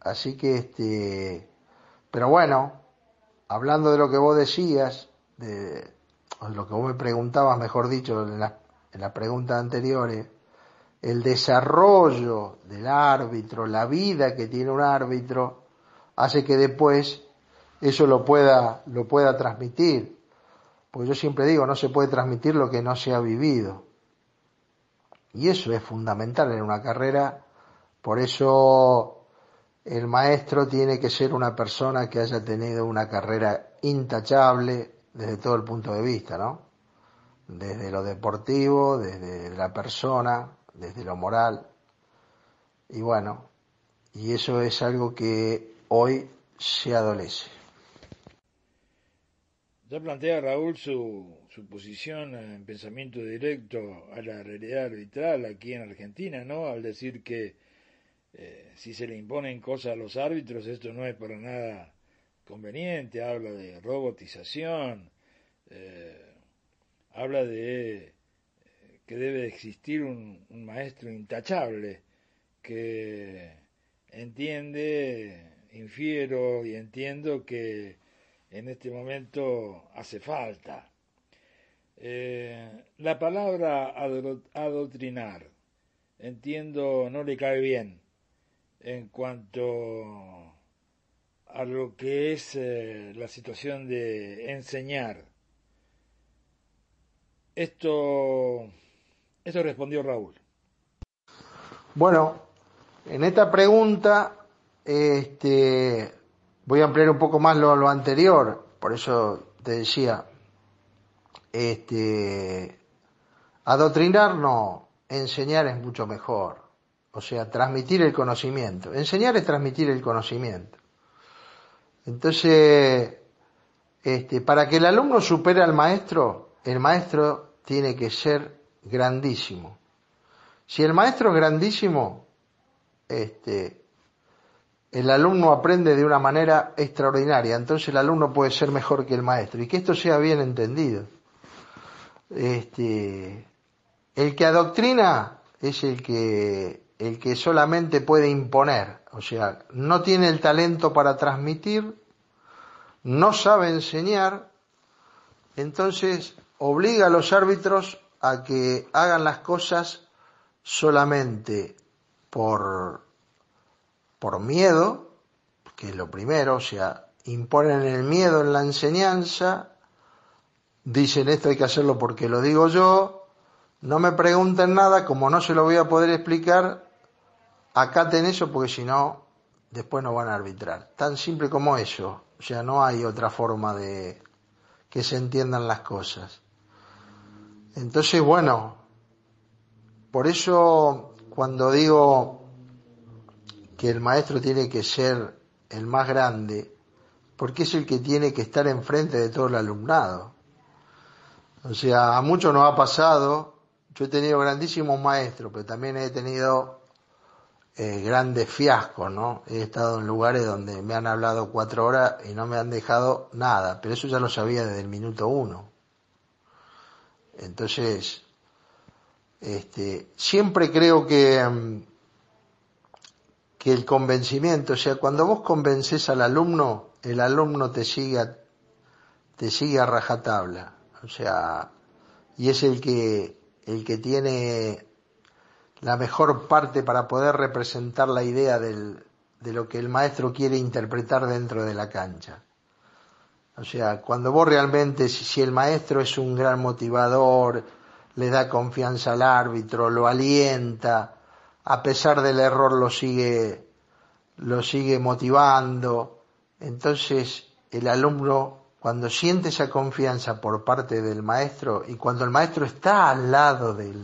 Así que este, pero bueno, hablando de lo que vos decías, de lo que vos me preguntabas, mejor dicho, en las en la pregunta anteriores, el desarrollo del árbitro, la vida que tiene un árbitro, hace que después eso lo pueda, lo pueda transmitir. Porque yo siempre digo, no se puede transmitir lo que no se ha vivido. Y eso es fundamental en una carrera. Por eso el maestro tiene que ser una persona que haya tenido una carrera intachable desde todo el punto de vista, ¿no? Desde lo deportivo, desde la persona, desde lo moral. Y bueno, y eso es algo que hoy se adolece.
Ya plantea Raúl su, su posición en pensamiento directo a la realidad arbitral aquí en Argentina, ¿no? Al decir que eh, si se le imponen cosas a los árbitros, esto no es para nada conveniente, habla de robotización, eh, habla de que debe existir un, maestro intachable que entiende, infiero y entiendo que en este momento hace falta. la palabra adoctrinar, entiendo, no le cae bien en cuanto a lo que es eh, la situación de enseñar. Esto, esto respondió Raúl.
Bueno, en esta pregunta este, voy a ampliar un poco más lo, lo anterior, por eso te decía, este, adoctrinar no, enseñar es mucho mejor o sea, transmitir el conocimiento. Enseñar es transmitir el conocimiento. Entonces, este, para que el alumno supere al maestro, el maestro tiene que ser grandísimo. Si el maestro es grandísimo, este, el alumno aprende de una manera extraordinaria, entonces el alumno puede ser mejor que el maestro. Y que esto sea bien entendido. Este, el que adoctrina es el que el que solamente puede imponer, o sea, no tiene el talento para transmitir, no sabe enseñar, entonces obliga a los árbitros a que hagan las cosas solamente por, por miedo, que es lo primero, o sea, imponen el miedo en la enseñanza, dicen esto hay que hacerlo porque lo digo yo, no me pregunten nada, como no se lo voy a poder explicar, acaten eso porque si no, después no van a arbitrar. Tan simple como eso. O sea, no hay otra forma de que se entiendan las cosas. Entonces, bueno, por eso cuando digo que el maestro tiene que ser el más grande, porque es el que tiene que estar enfrente de todo el alumnado. O sea, a muchos nos ha pasado, yo he tenido grandísimos maestros, pero también he tenido eh, grandes fiascos, ¿no? He estado en lugares donde me han hablado cuatro horas y no me han dejado nada, pero eso ya lo sabía desde el minuto uno. Entonces, este, siempre creo que, mm, que el convencimiento, o sea, cuando vos convences al alumno, el alumno te sigue, te sigue a rajatabla, o sea, y es el que, el que tiene la mejor parte para poder representar la idea del, de lo que el maestro quiere interpretar dentro de la cancha. O sea, cuando vos realmente, si, el maestro es un gran motivador, le da confianza al árbitro, lo alienta, a pesar del error lo sigue, lo sigue motivando, entonces el alumno cuando siente esa confianza por parte del maestro y cuando el maestro está al lado del,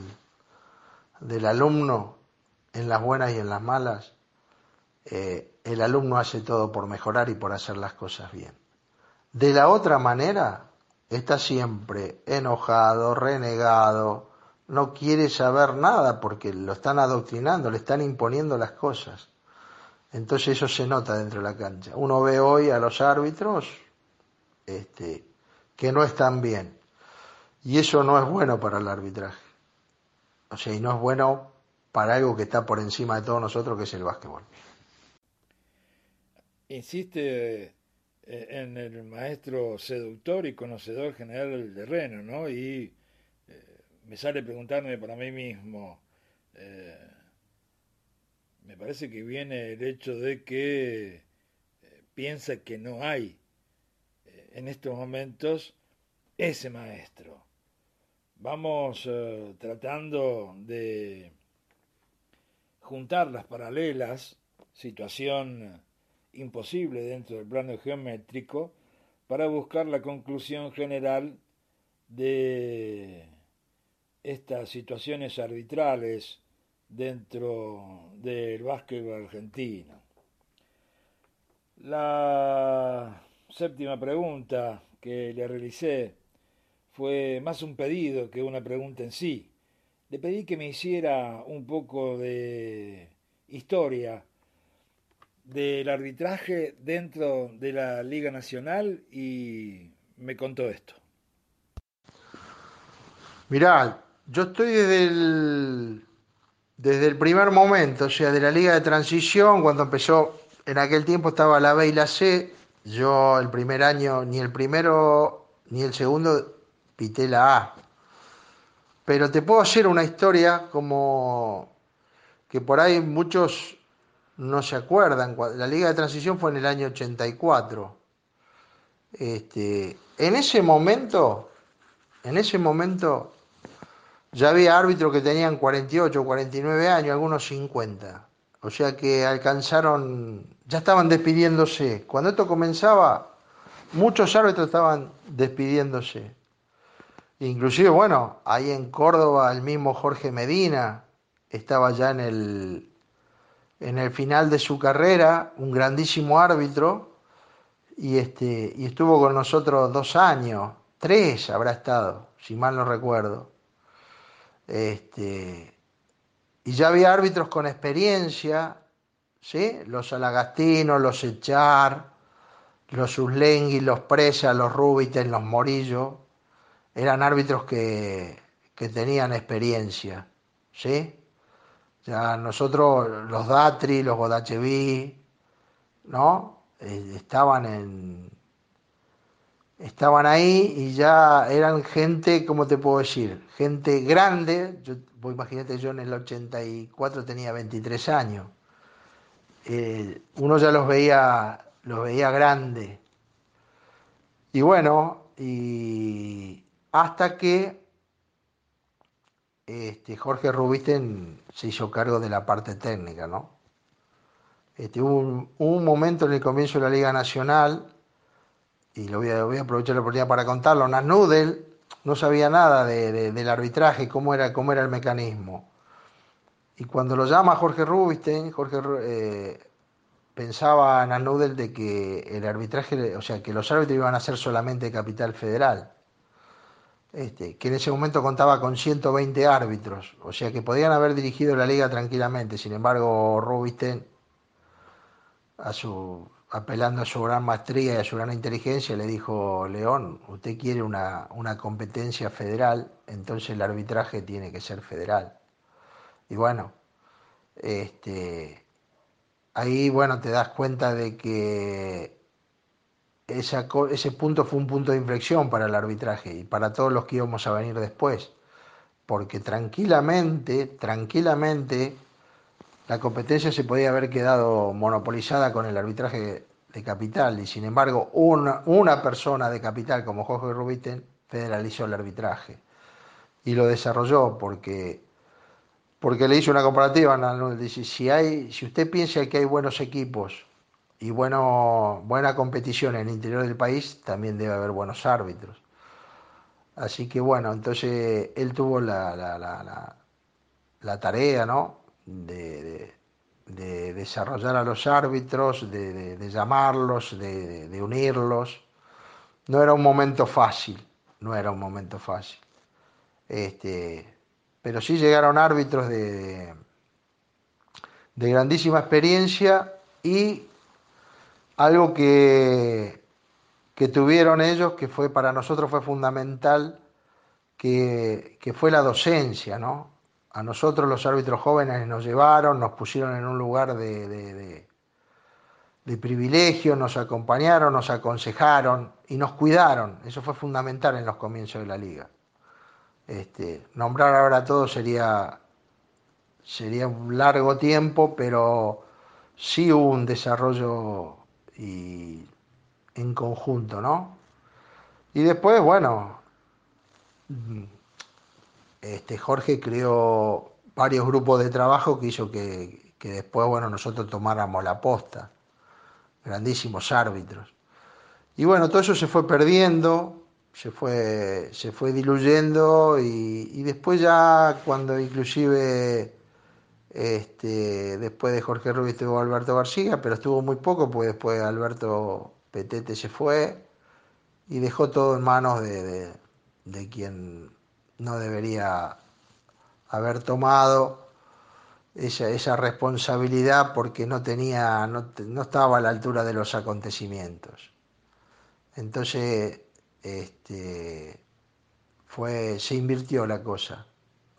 del alumno en las buenas y en las malas, eh, el alumno hace todo por mejorar y por hacer las cosas bien. De la otra manera, está siempre enojado, renegado, no quiere saber nada porque lo están adoctrinando, le están imponiendo las cosas. Entonces eso se nota dentro de la cancha. Uno ve hoy a los árbitros este, que no están bien. Y eso no es bueno para el arbitraje. O sea, y no es bueno para algo que está por encima de todos nosotros, que es el básquetbol.
Insiste en el maestro seductor y conocedor general del terreno, ¿no? Y eh, me sale preguntarme para mí mismo, eh, me parece que viene el hecho de que piensa que no hay en estos momentos ese maestro vamos eh, tratando de juntar las paralelas, situación imposible dentro del plano geométrico, para buscar la conclusión general de estas situaciones arbitrales dentro del básquetbol argentino. La séptima pregunta que le realicé fue más un pedido que una pregunta en sí. Le pedí que me hiciera un poco de historia del arbitraje dentro de la Liga Nacional y me contó esto.
Mirá, yo estoy desde el, desde el primer momento, o sea, de la Liga de Transición, cuando empezó, en aquel tiempo estaba la B y la C, yo el primer año, ni el primero ni el segundo pité la A. Pero te puedo hacer una historia como que por ahí muchos no se acuerdan. La Liga de Transición fue en el año 84. Este, en ese momento, en ese momento ya había árbitros que tenían 48, 49 años, algunos 50. O sea que alcanzaron, ya estaban despidiéndose. Cuando esto comenzaba, muchos árbitros estaban despidiéndose. Inclusive, bueno, ahí en Córdoba el mismo Jorge Medina estaba ya en el, en el final de su carrera, un grandísimo árbitro, y, este, y estuvo con nosotros dos años, tres habrá estado, si mal no recuerdo. Este, y ya había árbitros con experiencia, ¿sí? los Alagastinos, los Echar, los Uslengui, los Presa, los Rubiten, los Morillo, eran árbitros que, tenían experiencia, ¿sí? Ya nosotros, los Datri, los Godacheví, ¿no? Eh, estaban en, estaban ahí y ya eran gente, ¿cómo te puedo decir? Gente grande. Yo, imagínate, yo en el 84 tenía 23 años. Eh, uno ya los veía, los veía grande. Y bueno, y hasta que este, Jorge Rubisten se hizo cargo de la parte técnica, ¿no? Este, hubo, un, momento en el comienzo de la Liga Nacional, y lo voy a, voy a aprovechar la oportunidad para contarlo, Nasnudel no sabía nada del arbitraje, cómo era, cómo era el mecanismo. Y cuando lo llama Jorge Rubisten, Jorge eh, pensaba Nasnudel de que el arbitraje, o sea, que los árbitros iban a ser solamente capital federal. Este, que en ese momento contaba con 120 árbitros, o sea que podían haber dirigido la liga tranquilamente. Sin embargo, su, apelando a su gran maestría y a su gran inteligencia, le dijo, León, usted quiere una, una competencia federal, entonces el arbitraje tiene que ser federal. Y bueno, este, ahí bueno, te das cuenta de que ese punto fue un punto de inflexión para el arbitraje y para todos los que íbamos a venir después, porque tranquilamente, tranquilamente, la competencia se podía haber quedado monopolizada con el arbitraje de capital y sin embargo una, una persona de capital como Jorge Rubiten federalizó el arbitraje y lo desarrolló porque porque le hizo una comparativa, dice, si hay si usted piensa que hay buenos equipos y bueno, buena competición en el interior del país, también debe haber buenos árbitros. Así que bueno, entonces él tuvo la, la, tarea, ¿no? De, desarrollar a los árbitros, de, llamarlos, de, unirlos. No era un momento fácil, no era un momento fácil. Este, pero sí llegaron árbitros de, de grandísima experiencia y algo que, que tuvieron ellos, que fue para nosotros fue fundamental, que, fue la docencia, ¿no? A nosotros los árbitros jóvenes nos llevaron, nos pusieron en un lugar de, de, privilegio, nos acompañaron, nos aconsejaron y nos cuidaron. Eso fue fundamental en los comienzos de la liga. Este, nombrar ahora todo sería, sería un largo tiempo, pero sí hubo un desarrollo y en conjunto, ¿no? Y después, bueno, este Jorge creó varios grupos de trabajo que hizo que, que después, bueno, nosotros tomáramos la posta, grandísimos árbitros. Y bueno, todo eso se fue perdiendo, se fue, se fue diluyendo y, y después ya cuando inclusive este, después de Jorge Rubio estuvo Alberto García, pero estuvo muy poco, porque después Alberto Petete se fue y dejó todo en manos de, quien no debería haber tomado esa, esa responsabilidad porque no tenía, no, no, estaba a la altura de los acontecimientos. Entonces, este, fue, se invirtió la cosa.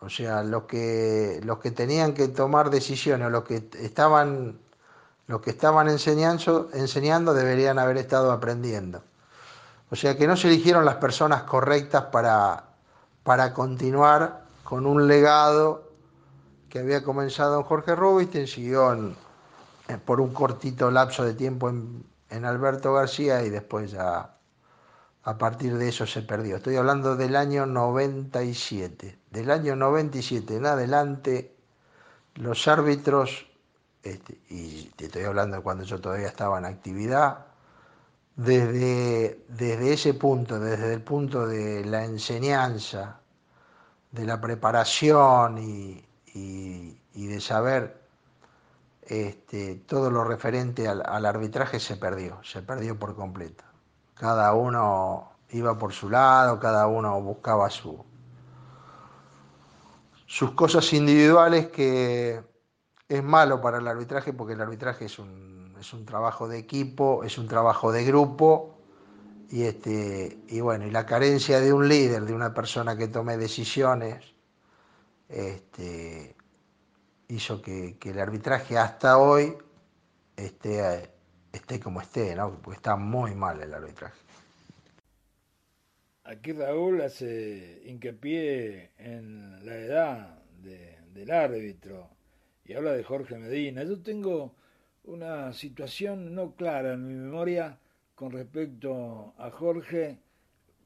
O sea, los que, los que tenían que tomar decisiones, los que estaban, los que estaban enseñando, enseñando deberían haber estado aprendiendo. O sea que no se eligieron las personas correctas para, para continuar con un legado que había comenzado en Jorge Rubinstein, siguió por un cortito lapso de tiempo en, en Alberto García y después ya a partir de eso se perdió. Estoy hablando del año 97. Del año 97 en adelante, los árbitros, este, y te estoy hablando cuando yo todavía estaba en actividad, desde, desde ese punto, desde el punto de la enseñanza, de la preparación y, de saber este, todo lo referente al arbitraje, se perdió, se perdió por completo cada uno iba por su lado, cada uno buscaba su, sus cosas individuales que es malo para el arbitraje porque el arbitraje es un, es un trabajo de equipo, es un trabajo de grupo y, este, y bueno, y la carencia de un líder, de una persona que tome decisiones, este, hizo que, el arbitraje hasta hoy esté, esté como esté, ¿no? Porque está muy mal el arbitraje.
Aquí Raúl hace hincapié en la edad del árbitro y habla de Jorge Medina. Yo tengo una situación no clara en mi memoria con respecto a Jorge,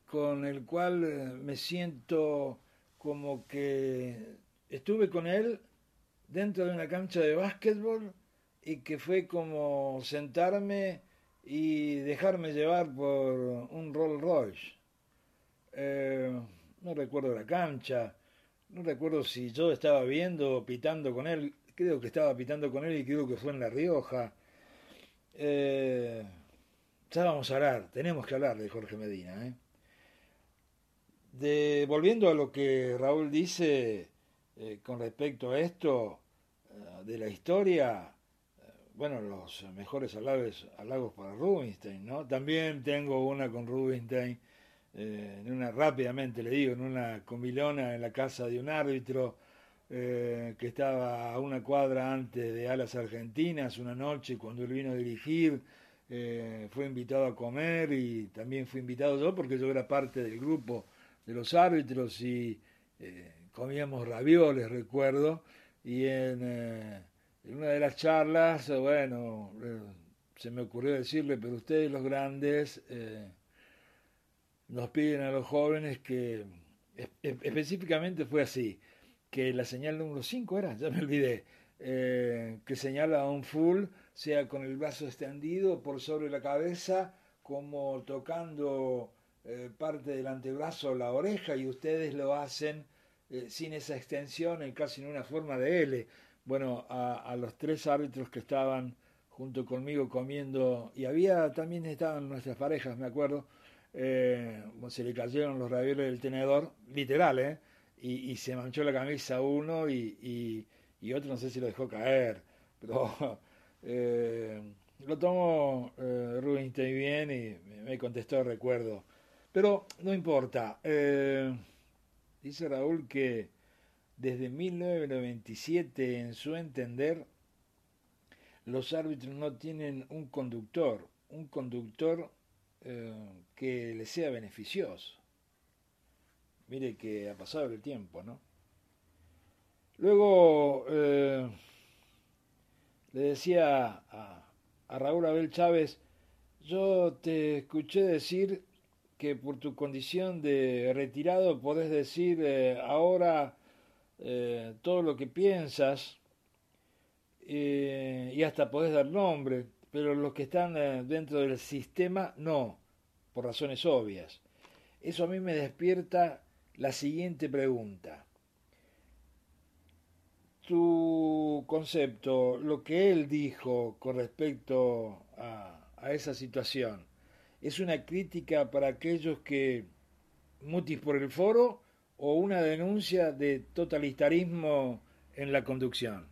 con el cual eh, me siento como que estuve con él dentro de una cancha de básquetbol y que fue como sentarme y dejarme llevar por un Rolls Royce. Eh, no recuerdo la cancha, no recuerdo si yo estaba viendo o pitando con él, creo que estaba pitando con él y creo que fue en La Rioja. Eh, ya vamos a hablar, tenemos que hablar de Jorge Medina. ¿eh? De, volviendo a lo que Raúl dice con respecto a esto de la historia, bueno, los mejores halagos, halagos para Rubinstein, ¿no? También tengo una con Rubinstein, en una, rápidamente le digo, en una comilona en la casa de un árbitro, eh, que estaba a una cuadra antes de Alas Argentinas una noche cuando él vino a dirigir, eh, fue invitado a comer y también fui invitado yo porque yo era parte del grupo de los árbitros y eh, comíamos ravioles, recuerdo, y en, en, de las charlas, bueno, se me ocurrió decirle, pero ustedes los grandes nos piden a los jóvenes que, específicamente fue así, que la señal número 5 era, ya me olvidé, eh, que señala a un full, sea con el brazo extendido por sobre la cabeza, como tocando eh, parte del antebrazo la oreja, y ustedes lo hacen eh, sin esa extensión, en casi en una forma de L. Bueno, a, los tres árbitros que estaban junto conmigo comiendo, y había también estaban nuestras parejas, me acuerdo, se le cayeron los ravioles del tenedor, literal, ¿eh? y, se manchó la camisa uno y, otro no sé si lo dejó caer, pero eh, lo tomó eh, Rubinstein bien y me contestó recuerdo. Pero no importa. Eh, dice Raúl que desde 1997, en su entender, los árbitros no tienen un conductor, un conductor eh, que les sea beneficioso. Mire que ha pasado el tiempo, ¿no? Luego eh, le decía a, Raúl Abel Chávez, yo te escuché decir que por tu condición de retirado podés decir eh, ahora eh, todo lo que piensas y hasta podés dar nombre, pero los que están dentro del sistema no, por razones obvias. Eso a mí me despierta la siguiente pregunta. Tu concepto, lo que él dijo con respecto a, esa situación, ¿es una crítica para aquellos que mutis por el foro o una denuncia de totalitarismo en la conducción?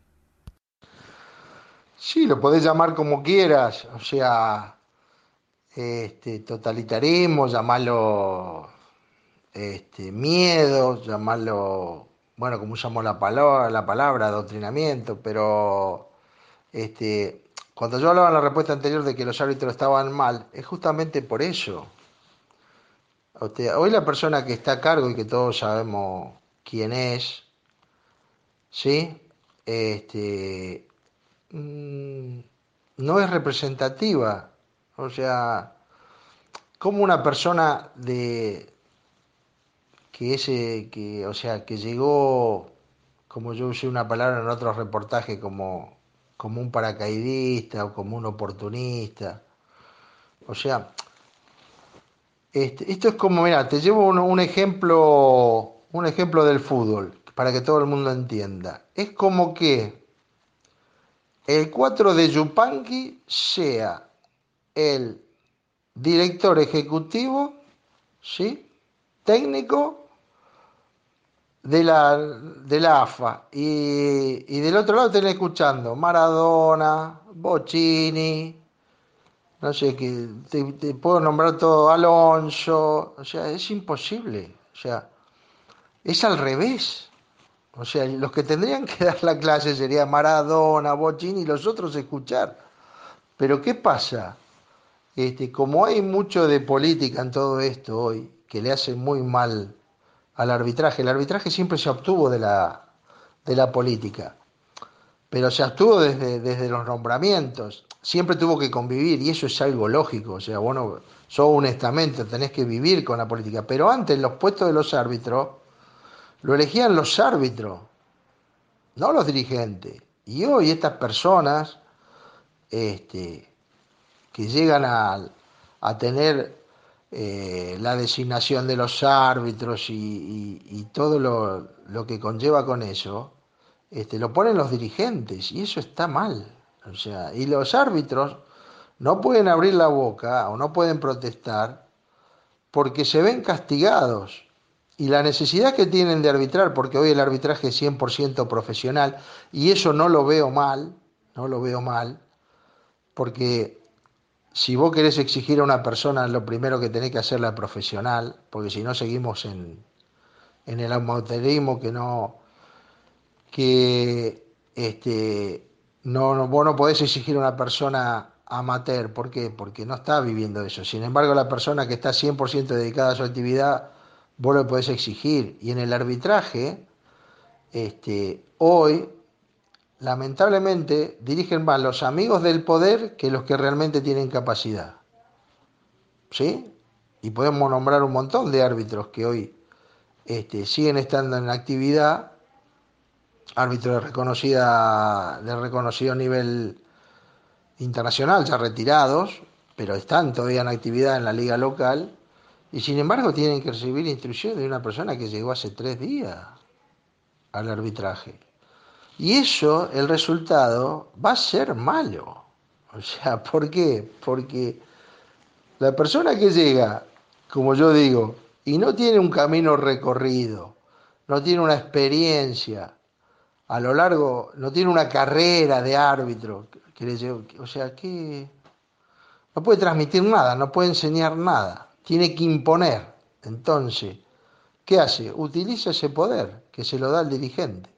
Sí, lo podés llamar como quieras, o sea, este, totalitarismo, llamarlo este, miedo, llamarlo, bueno, como usamos la palabra, la palabra adoctrinamiento, pero este, cuando yo hablaba en la respuesta anterior de que los árbitros estaban mal, es justamente por eso. Hoy la persona que está a cargo y que todos sabemos quién es, ¿sí? Este, mm, no es representativa. O sea, como una persona de, que ese, que, o sea, que llegó, como yo usé una palabra en otro reportaje, como, como un paracaidista o como un oportunista. O sea, este, esto es como, mira, te llevo un, ejemplo, un ejemplo del fútbol, para que todo el mundo entienda. Es como que el 4 de Yupanqui sea el director ejecutivo, ¿sí? técnico de la, de la AFA y, y del otro lado tenés escuchando Maradona, Bocini, no sé, que te, puedo nombrar todo, Alonso, o sea, es imposible, o sea, es al revés. O sea, los que tendrían que dar la clase serían Maradona, Bochín y los otros escuchar. Pero ¿qué pasa? Este, como hay mucho de política en todo esto hoy, que le hace muy mal al arbitraje, el arbitraje siempre se obtuvo de la, de la política, pero se obtuvo desde, desde los nombramientos, siempre tuvo que convivir y eso es algo lógico, o sea, bueno, sos un estamento, tenés que vivir con la política, pero antes los puestos de los árbitros lo elegían los árbitros, no los dirigentes. Y hoy estas personas este, que llegan a, tener eh, la designación de los árbitros y, todo lo, que conlleva con eso, este, lo ponen los dirigentes y eso está mal. O sea, y los árbitros no pueden abrir la boca o no pueden protestar porque se ven castigados. Y la necesidad que tienen de arbitrar, porque hoy el arbitraje es 100% profesional, y eso no lo veo mal, no lo veo mal, porque si vos querés exigir a una persona, lo primero que tenés que hacerla profesional, porque si no seguimos en, en el amaterismo que no, que este, no, no, vos no podés exigir a una persona amateur, ¿por qué? Porque no está viviendo eso. Sin embargo, la persona que está 100% dedicada a su actividad, vos lo podés exigir. Y en el arbitraje, este, hoy, lamentablemente, dirigen más los amigos del poder que los que realmente tienen capacidad. ¿Sí? Y podemos nombrar un montón de árbitros que hoy este, siguen estando en actividad, árbitros de, reconocida, de reconocido nivel internacional, ya retirados, pero están todavía en actividad en la liga local y sin embargo tienen que recibir instrucciones de una persona que llegó hace tres días al arbitraje. Y eso, el resultado, va a ser malo. O sea, ¿por qué? Porque la persona que llega, como yo digo, y no tiene un camino recorrido, no tiene una experiencia a lo largo, no tiene una carrera de árbitro, que le o sea, que no puede transmitir nada, no puede enseñar nada tiene que imponer. Entonces, ¿qué hace? Utiliza ese poder que se lo da el dirigente.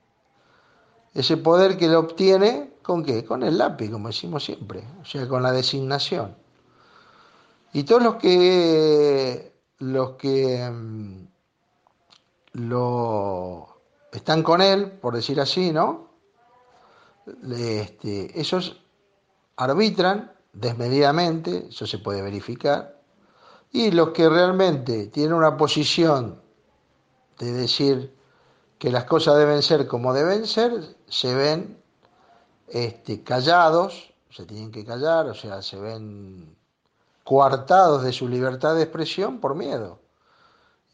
Ese poder que lo obtiene, ¿con qué? Con el lápiz, como decimos siempre, o sea, con la designación. Y todos los que, los que mm, lo están con él, por decir así, ¿no? Este, esos arbitran desmedidamente, eso se puede verificar, y los que realmente tienen una posición de decir que las cosas deben ser como deben ser, se ven este, callados, se tienen que callar, o sea, se ven coartados de su libertad de expresión por miedo.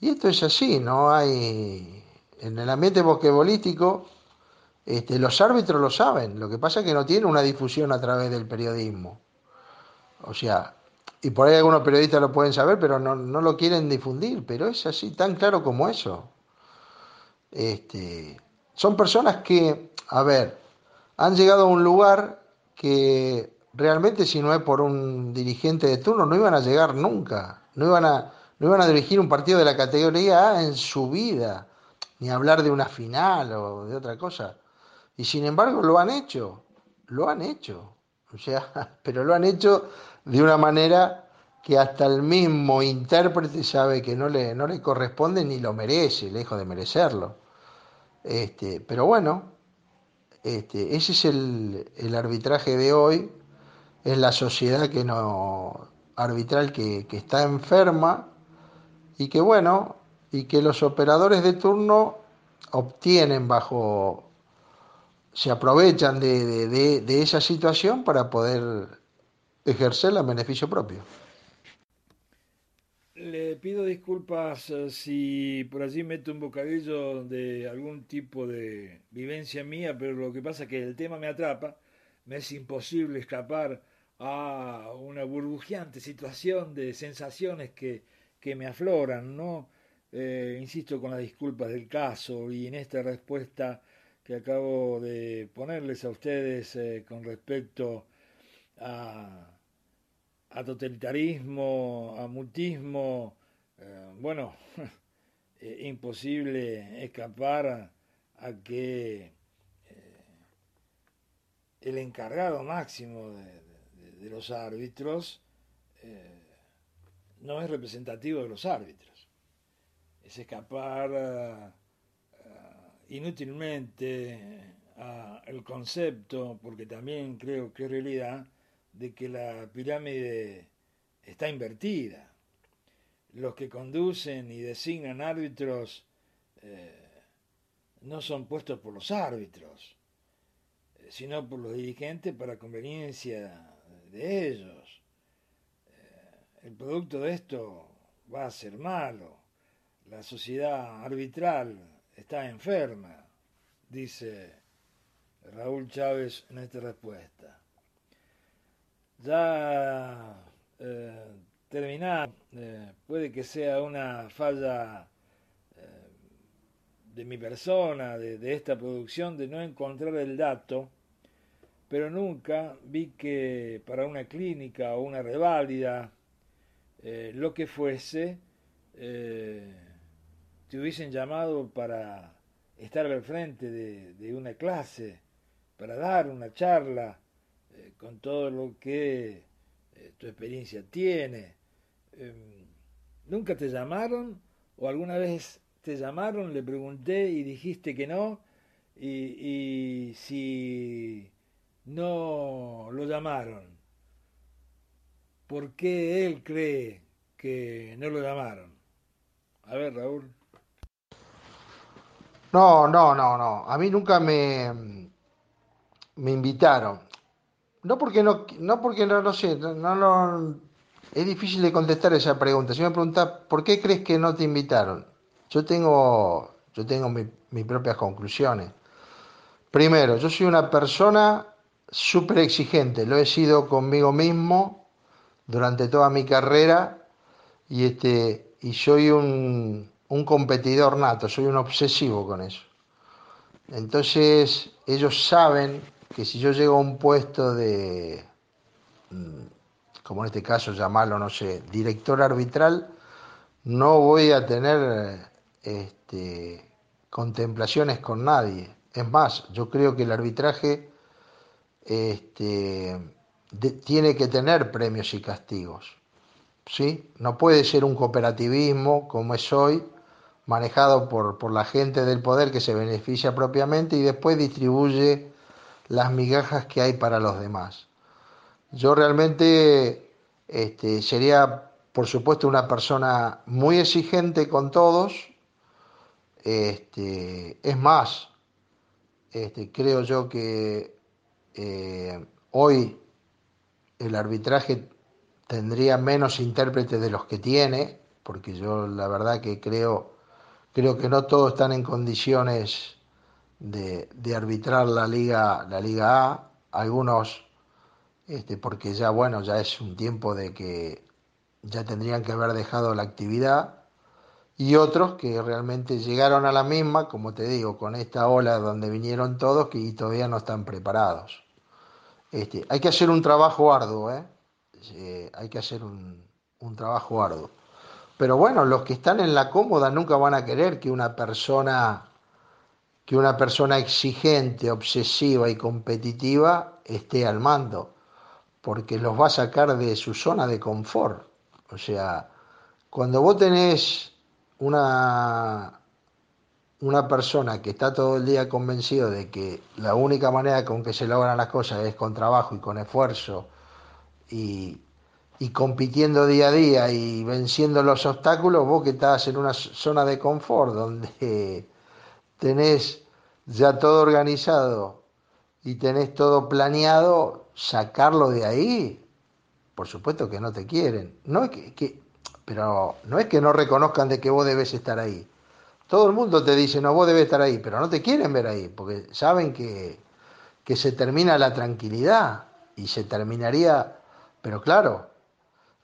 Y esto es así, no hay... En el ambiente bosquebolístico, este, los árbitros lo saben, lo que pasa es que no tienen una difusión a través del periodismo. O sea, y por ahí algunos periodistas lo pueden saber, pero no, lo quieren difundir, pero es así, tan claro como eso. Este, son personas que, a ver, han llegado a un lugar que realmente si no es por un dirigente de turno no iban a llegar nunca, no iban a, no iban a dirigir un partido de la categoría A en su vida, ni hablar de una final o de otra cosa. Y sin embargo lo han hecho, lo han hecho. O sea, pero lo han hecho de una manera que hasta el mismo intérprete sabe que no le, no le corresponde ni lo merece, lejos de merecerlo. Este, pero bueno, este, ese es el, el, arbitraje de hoy, es la sociedad que no arbitral que, que, está enferma y que bueno, y que los operadores de turno obtienen bajo, se aprovechan de, de, de esa situación para poder ejercerla en beneficio propio.
Le pido disculpas eh, si por allí meto un bocadillo de algún tipo de vivencia mía, pero lo que pasa es que el tema me atrapa, me es imposible escapar a una burbujeante situación de sensaciones que, que me afloran, ¿no? Eh, insisto con las disculpas del caso y en esta respuesta que acabo de ponerles a ustedes eh, con respecto a totalitarismo, a mutismo, eh, bueno, imposible escapar a que el encargado máximo de, los árbitros no es representativo de los árbitros. Es escapar eh, inútilmente al concepto, porque también creo que es realidad, de que la pirámide está invertida. Los que conducen y designan árbitros no son puestos por los árbitros, eh, sino por los dirigentes para conveniencia de ellos. Eh, el producto de esto va a ser malo. La sociedad arbitral está enferma, dice Raúl Chávez en esta respuesta. Ya eh, terminado, puede que sea una falla de mi persona, de, esta producción, de no encontrar el dato, pero nunca vi que para una clínica o una reválida, eh, lo que fuese, eh, te hubiesen llamado para estar al frente de, una clase, para dar una charla eh, con todo lo que tu experiencia tiene. Em, ¿Nunca te llamaron o alguna vez te llamaron, le pregunté y dijiste que no, y, si no lo llamaron, ¿por qué él cree que no lo llamaron? A ver, Raúl.
No, no, no, no. A mí nunca me, me invitaron. No porque no, no porque no lo sé, no, no, es difícil de contestar esa pregunta. Si me preguntas, ¿por qué crees que no te invitaron? Yo tengo, yo tengo mis propias conclusiones. Primero, yo soy una persona súper exigente, lo he sido conmigo mismo durante toda mi carrera y, este, y soy un, un competidor nato, soy un obsesivo con eso. Entonces, ellos saben que si yo llego a un puesto de, mm, como en este caso llamarlo, no sé, director arbitral, no voy a tener este, contemplaciones con nadie. Es más, yo creo que el arbitraje este, tiene que tener premios y castigos. ¿sí? No puede ser un cooperativismo como es hoy, manejado por, por la gente del poder que se beneficia propiamente y después distribuye las migajas que hay para los demás. Yo realmente este, sería, por supuesto, una persona muy exigente con todos, este, es más, este, creo yo que eh, hoy el arbitraje tendría menos intérpretes de los que tiene, porque yo la verdad que creo, creo que no todos están en condiciones de, arbitrar la liga, la liga A, algunos este, porque ya bueno, ya es un tiempo de que ya tendrían que haber dejado la actividad y otros que realmente llegaron a la misma, como te digo, con esta ola donde vinieron todos que todavía no están preparados. Este, hay que hacer un trabajo arduo, ¿eh? eh hay que hacer un, un, trabajo arduo. Pero bueno, los que están en la cómoda nunca van a querer que una persona que una persona exigente, obsesiva y competitiva esté al mando, porque los va a sacar de su zona de confort. O sea, cuando vos tenés una, una persona que está todo el día convencido de que la única manera con que se logran las cosas es con trabajo y con esfuerzo y, y compitiendo día a día y venciendo los obstáculos, vos que estás en una zona de confort donde tenés ya todo organizado y tenés todo planeado, sacarlo de ahí, por supuesto que no te quieren. No es que pero no es que no reconozcan de que vos debes estar ahí. Todo el mundo te dice, no, vos debes estar ahí, pero no te quieren ver ahí, porque saben que, que se termina la tranquilidad y se terminaría, pero claro,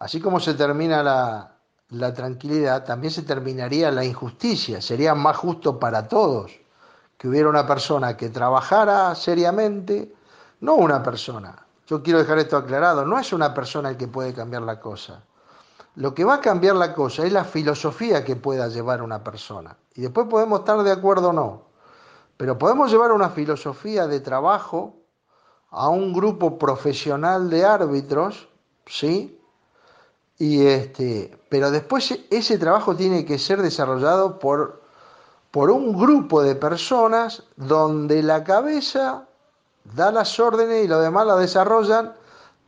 así como se termina la, la tranquilidad, también se terminaría la injusticia. Sería más justo para todos que hubiera una persona que trabajara seriamente, no una persona. Yo quiero dejar esto aclarado, no es una persona el que puede cambiar la cosa. Lo que va a cambiar la cosa es la filosofía que pueda llevar una persona. Y después podemos estar de acuerdo o no. Pero podemos llevar una filosofía de trabajo a un grupo profesional de árbitros, ¿sí? Y este, pero después ese trabajo tiene que ser desarrollado por, por un grupo de personas donde la cabeza da las órdenes y los demás la desarrollan,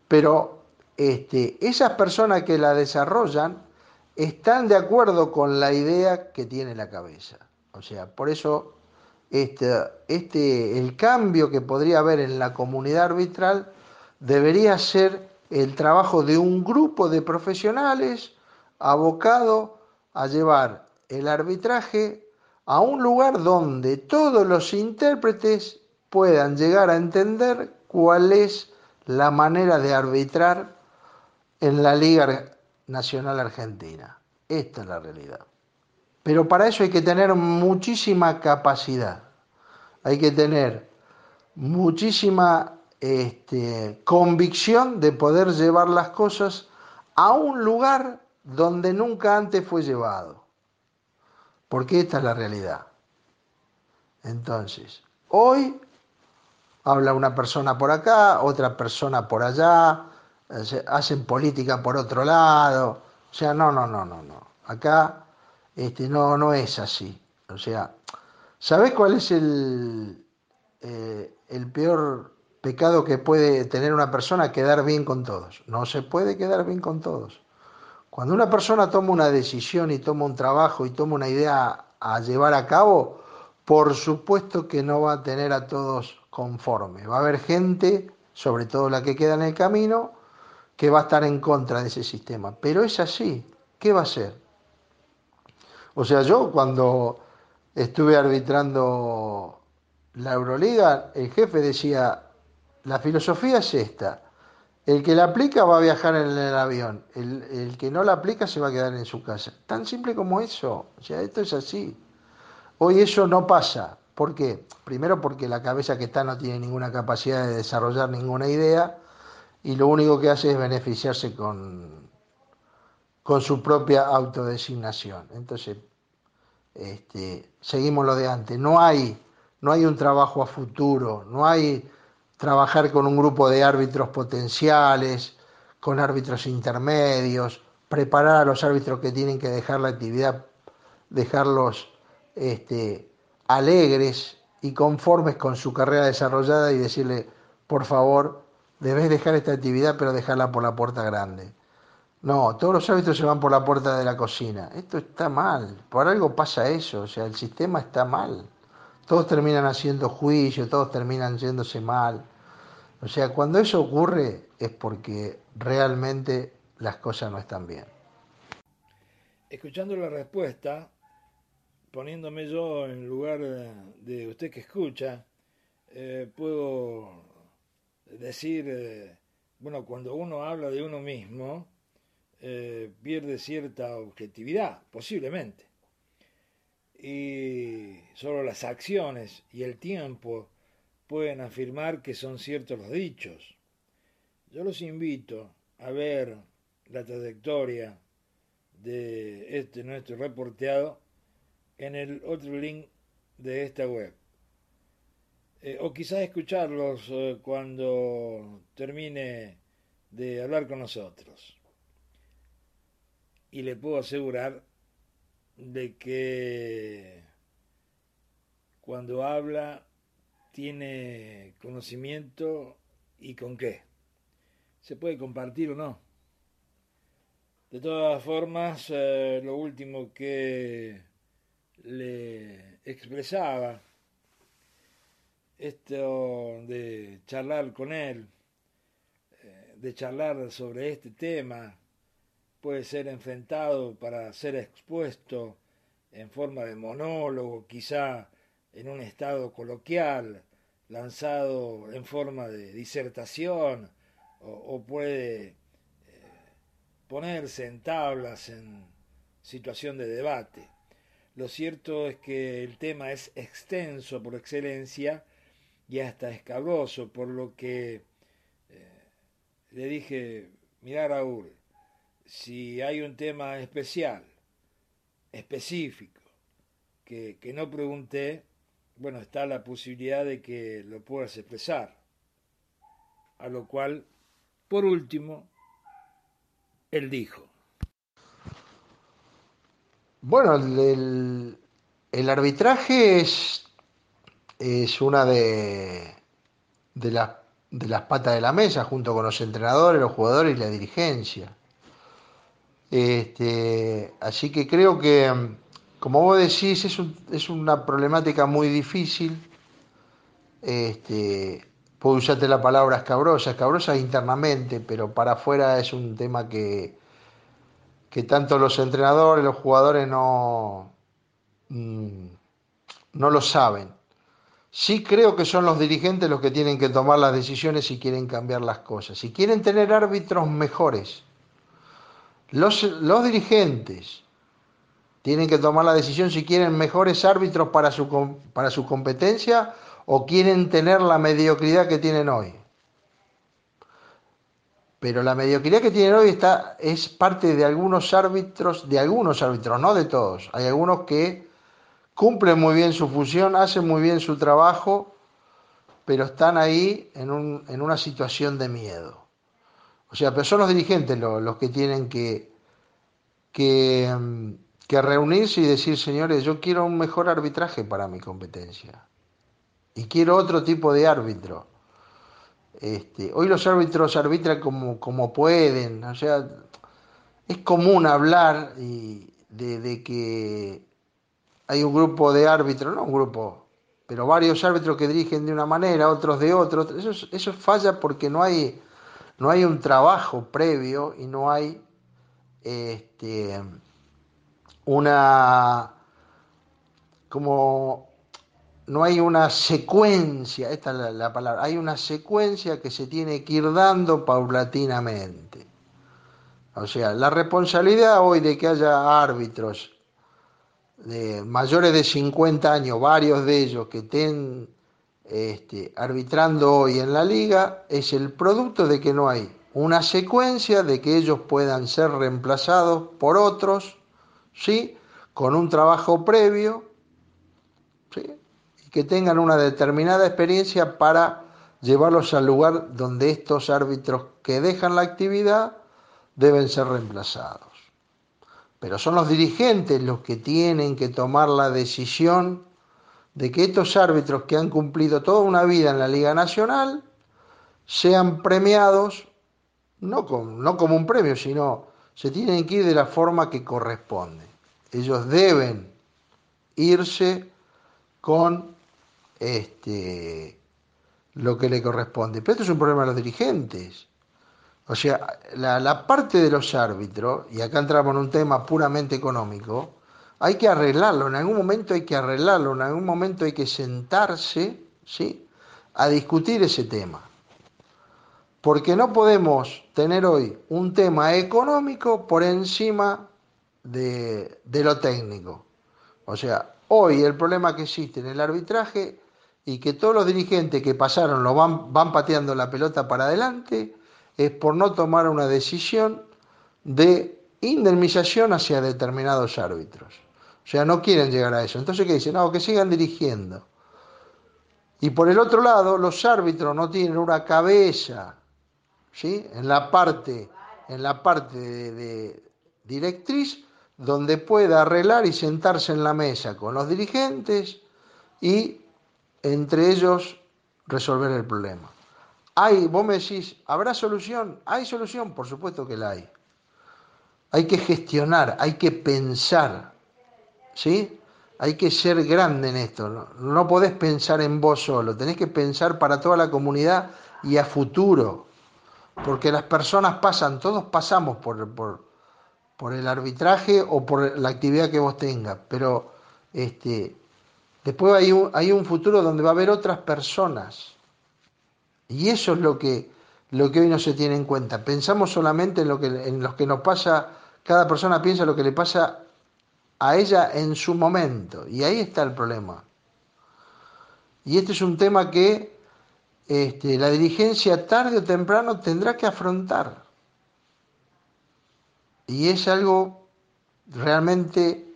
pero este, esas personas que la desarrollan están de acuerdo con la idea que tiene la cabeza. O sea, por eso este, este, el cambio que podría haber en la comunidad arbitral debería ser el trabajo de un grupo de profesionales abocado a llevar el arbitraje a un lugar donde todos los intérpretes puedan llegar a entender cuál es la manera de arbitrar en la Liga Nacional Argentina. Esta es la realidad. Pero para eso hay que tener muchísima capacidad, hay que tener muchísima este, convicción de poder llevar las cosas a un lugar donde nunca antes fue llevado. Porque esta es la realidad. Entonces, hoy habla una persona por acá, otra persona por allá, hacen política por otro lado. O sea, no, no, no, no, no. Acá este, no, no es así. O sea, ¿sabés cuál es el, eh, el peor pecado que puede tener una persona? Quedar bien con todos. No se puede quedar bien con todos. Cuando una persona toma una decisión y toma un trabajo y toma una idea a llevar a cabo, por supuesto que no va a tener a todos conforme. Va a haber gente, sobre todo la que queda en el camino, que va a estar en contra de ese sistema. Pero es así. ¿Qué va a ser? O sea, yo cuando estuve arbitrando la Euroliga, el jefe decía, la filosofía es esta. El que la aplica va a viajar en el avión. El, el, que no la aplica se va a quedar en su casa. Tan simple como eso. O sea, esto es así. Hoy eso no pasa. ¿Por qué? Primero porque la cabeza que está no tiene ninguna capacidad de desarrollar ninguna idea y lo único que hace es beneficiarse con, con su propia autodesignación. Entonces, este, seguimos lo de antes. No hay, no hay un trabajo a futuro, no hay trabajar con un grupo de árbitros potenciales, con árbitros intermedios, preparar a los árbitros que tienen que dejar la actividad, dejarlos este, alegres y conformes con su carrera desarrollada y decirle, por favor, debes dejar esta actividad, pero dejarla por la puerta grande. No, todos los árbitros se van por la puerta de la cocina. Esto está mal, por algo pasa eso, o sea, el sistema está mal. Todos terminan haciendo juicio, todos terminan yéndose mal. O sea, cuando eso ocurre es porque realmente las cosas no están bien.
Escuchando la respuesta, poniéndome yo en lugar de usted que escucha, eh, puedo decir, eh, bueno, cuando uno habla de uno mismo, eh, pierde cierta objetividad, posiblemente. Y solo las acciones y el tiempo pueden afirmar que son ciertos los dichos. Yo los invito a ver la trayectoria de este nuestro reporteado en el otro link de esta web. Eh, o quizás escucharlos eh, cuando termine de hablar con nosotros. Y le puedo asegurar de que cuando habla tiene conocimiento y con qué. Se puede compartir o no. De todas formas, eh, lo último que le expresaba esto de charlar con él, eh, de charlar sobre este tema, puede ser enfrentado para ser expuesto en forma de monólogo, quizá en un estado coloquial, lanzado en forma de disertación, o, puede eh, ponerse en tablas en situación de debate. Lo cierto es que el tema es extenso por excelencia y hasta escabroso, por lo que eh, le dije, mira Raúl, si hay un tema especial, específico, que, que no pregunté, bueno, está la posibilidad de que lo puedas expresar. A lo cual, por último, él dijo.
Bueno, el, el, arbitraje es, es una de, de, de las patas de la mesa, junto con los entrenadores, los jugadores y la dirigencia. Este, así que creo que como vos decís, es, una problemática muy difícil. Este, puedo usarte la palabra escabrosa, escabrosa internamente, pero para afuera es un tema que, que tanto los entrenadores, los jugadores no, mm, no lo saben. Sí creo que son los dirigentes los que tienen que tomar las decisiones si quieren cambiar las cosas, si quieren tener árbitros mejores. Los, los dirigentes, tienen que tomar la decisión si quieren mejores árbitros para su, para su competencia o quieren tener la mediocridad que tienen hoy. Pero la mediocridad que tienen hoy está, es parte de algunos árbitros, de algunos árbitros, no de todos. Hay algunos que cumplen muy bien su función, hacen muy bien su trabajo, pero están ahí en, un, en una situación de miedo. O sea, pero son los dirigentes los, que tienen que, mm, que reunirse y decir, señores, yo quiero un mejor arbitraje para mi competencia. Y quiero otro tipo de árbitro. Este, hoy los árbitros arbitran como, como pueden, o sea, es común hablar de, que hay un grupo de árbitros, no un grupo, pero varios árbitros que dirigen de una manera, otros de otra. Eso, eso falla porque no hay, no hay un trabajo previo y no hay este, una, como no hay una secuencia, esta es la, palabra, hay una secuencia que se tiene que ir dando paulatinamente. O sea, la responsabilidad hoy de que haya árbitros de mayores de 50 años, varios de ellos que estén este, arbitrando hoy en la liga, es el producto de que no hay una secuencia de que ellos puedan ser reemplazados por otros ¿sí? Con un trabajo previo, Y que tengan una determinada experiencia para llevarlos al lugar donde estos árbitros que dejan la actividad deben ser reemplazados. Pero son los dirigentes los que tienen que tomar la decisión de que estos árbitros que han cumplido toda una vida en la Liga Nacional sean premiados, no como, no como un premio, sino se tienen que ir de la forma que corresponde ellos deben irse con este, lo que le corresponde. Pero esto es un problema de los dirigentes. O sea, la, parte de los árbitros, y acá entramos en un tema puramente económico, hay que arreglarlo, en algún momento hay que arreglarlo, en algún momento hay que sentarse ¿sí? a discutir ese tema. Porque no podemos tener hoy un tema económico por encima de, lo técnico. O sea, hoy el problema que existe en el arbitraje y que todos los dirigentes que pasaron lo van, van pateando la pelota para adelante es por no tomar una decisión de indemnización hacia determinados árbitros. O sea, no quieren llegar a eso. Entonces, ¿qué dicen? No, que sigan dirigiendo. Y por el otro lado, los árbitros no tienen una cabeza, ¿sí? En la parte, en la parte de directriz donde pueda arreglar y sentarse en la mesa con los dirigentes y entre ellos resolver el problema. Hay, vos me decís, ¿habrá solución? ¿Hay solución? Por supuesto que la hay. Hay que gestionar, hay que pensar, ¿sí? Hay que ser grande en esto. No, no podés pensar en vos solo, tenés que pensar para toda la comunidad y a futuro. Porque las personas pasan, todos pasamos por, por, por el arbitraje o por la actividad que vos tengas, pero este, después hay un, hay un futuro donde va a haber otras personas. Y eso es lo que, lo que hoy no se tiene en cuenta. Pensamos solamente en lo, que, en que nos pasa, cada persona piensa lo que le pasa a ella en su momento, y ahí está el problema. Y este es un tema que este, la dirigencia tarde o temprano tendrá que afrontar. Y es algo realmente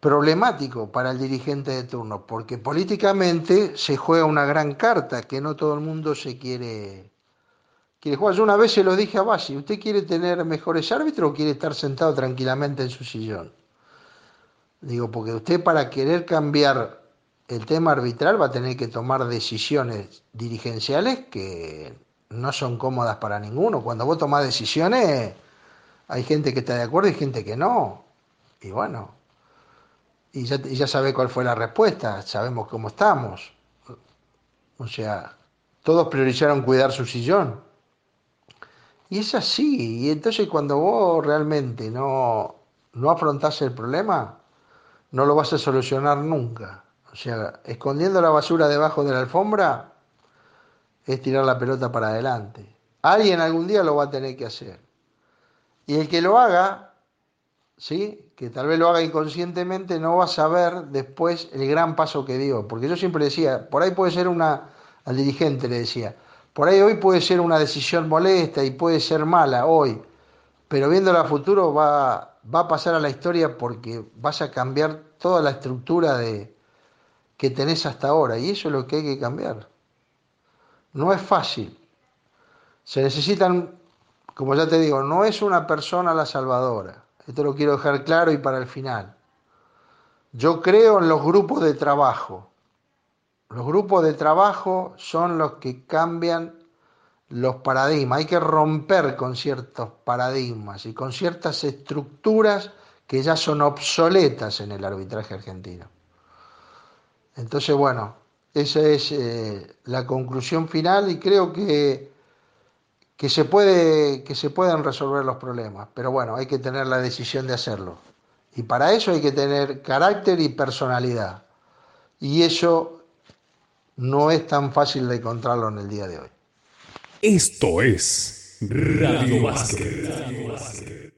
problemático para el dirigente de turno, porque políticamente se juega una gran carta que no todo el mundo se quiere, quiere jugar. Yo una vez se lo dije a Basi, ¿usted quiere tener mejores árbitros o quiere estar sentado tranquilamente en su sillón? Digo, porque usted para querer cambiar el tema arbitral va a tener que tomar decisiones dirigenciales que no son cómodas para ninguno. Cuando vos tomás decisiones, hay gente que está de acuerdo y gente que no. Y bueno, y ya, ya sabe cuál fue la respuesta, sabemos cómo estamos. O sea, todos priorizaron cuidar su sillón. Y es así, y entonces cuando vos realmente no, no afrontás el problema, no lo vas a solucionar nunca. O sea, escondiendo la basura debajo de la alfombra es tirar la pelota para adelante. Alguien algún día lo va a tener que hacer. Y el que lo haga, ¿sí? que tal vez lo haga inconscientemente, no va a saber después el gran paso que dio. Porque yo siempre decía, por ahí puede ser una, al dirigente le decía, por ahí hoy puede ser una decisión molesta y puede ser mala hoy, pero viéndola a futuro va, va a pasar a la historia porque vas a cambiar toda la estructura de, que tenés hasta ahora y eso es lo que hay que cambiar. No es fácil. Se necesitan, como ya te digo, no es una persona la salvadora. Esto lo quiero dejar claro y para el final. Yo creo en los grupos de trabajo. Los grupos de trabajo son los que cambian los paradigmas. Hay que romper con ciertos paradigmas y con ciertas estructuras que ya son obsoletas en el arbitraje argentino. Entonces, bueno, esa es eh, la conclusión final y creo que, que, se puede, que se pueden resolver los problemas, pero bueno, hay que tener la decisión de hacerlo. Y para eso hay que tener carácter y personalidad. Y eso no es tan fácil de encontrarlo en el día de hoy.
Esto es Radio Básquet.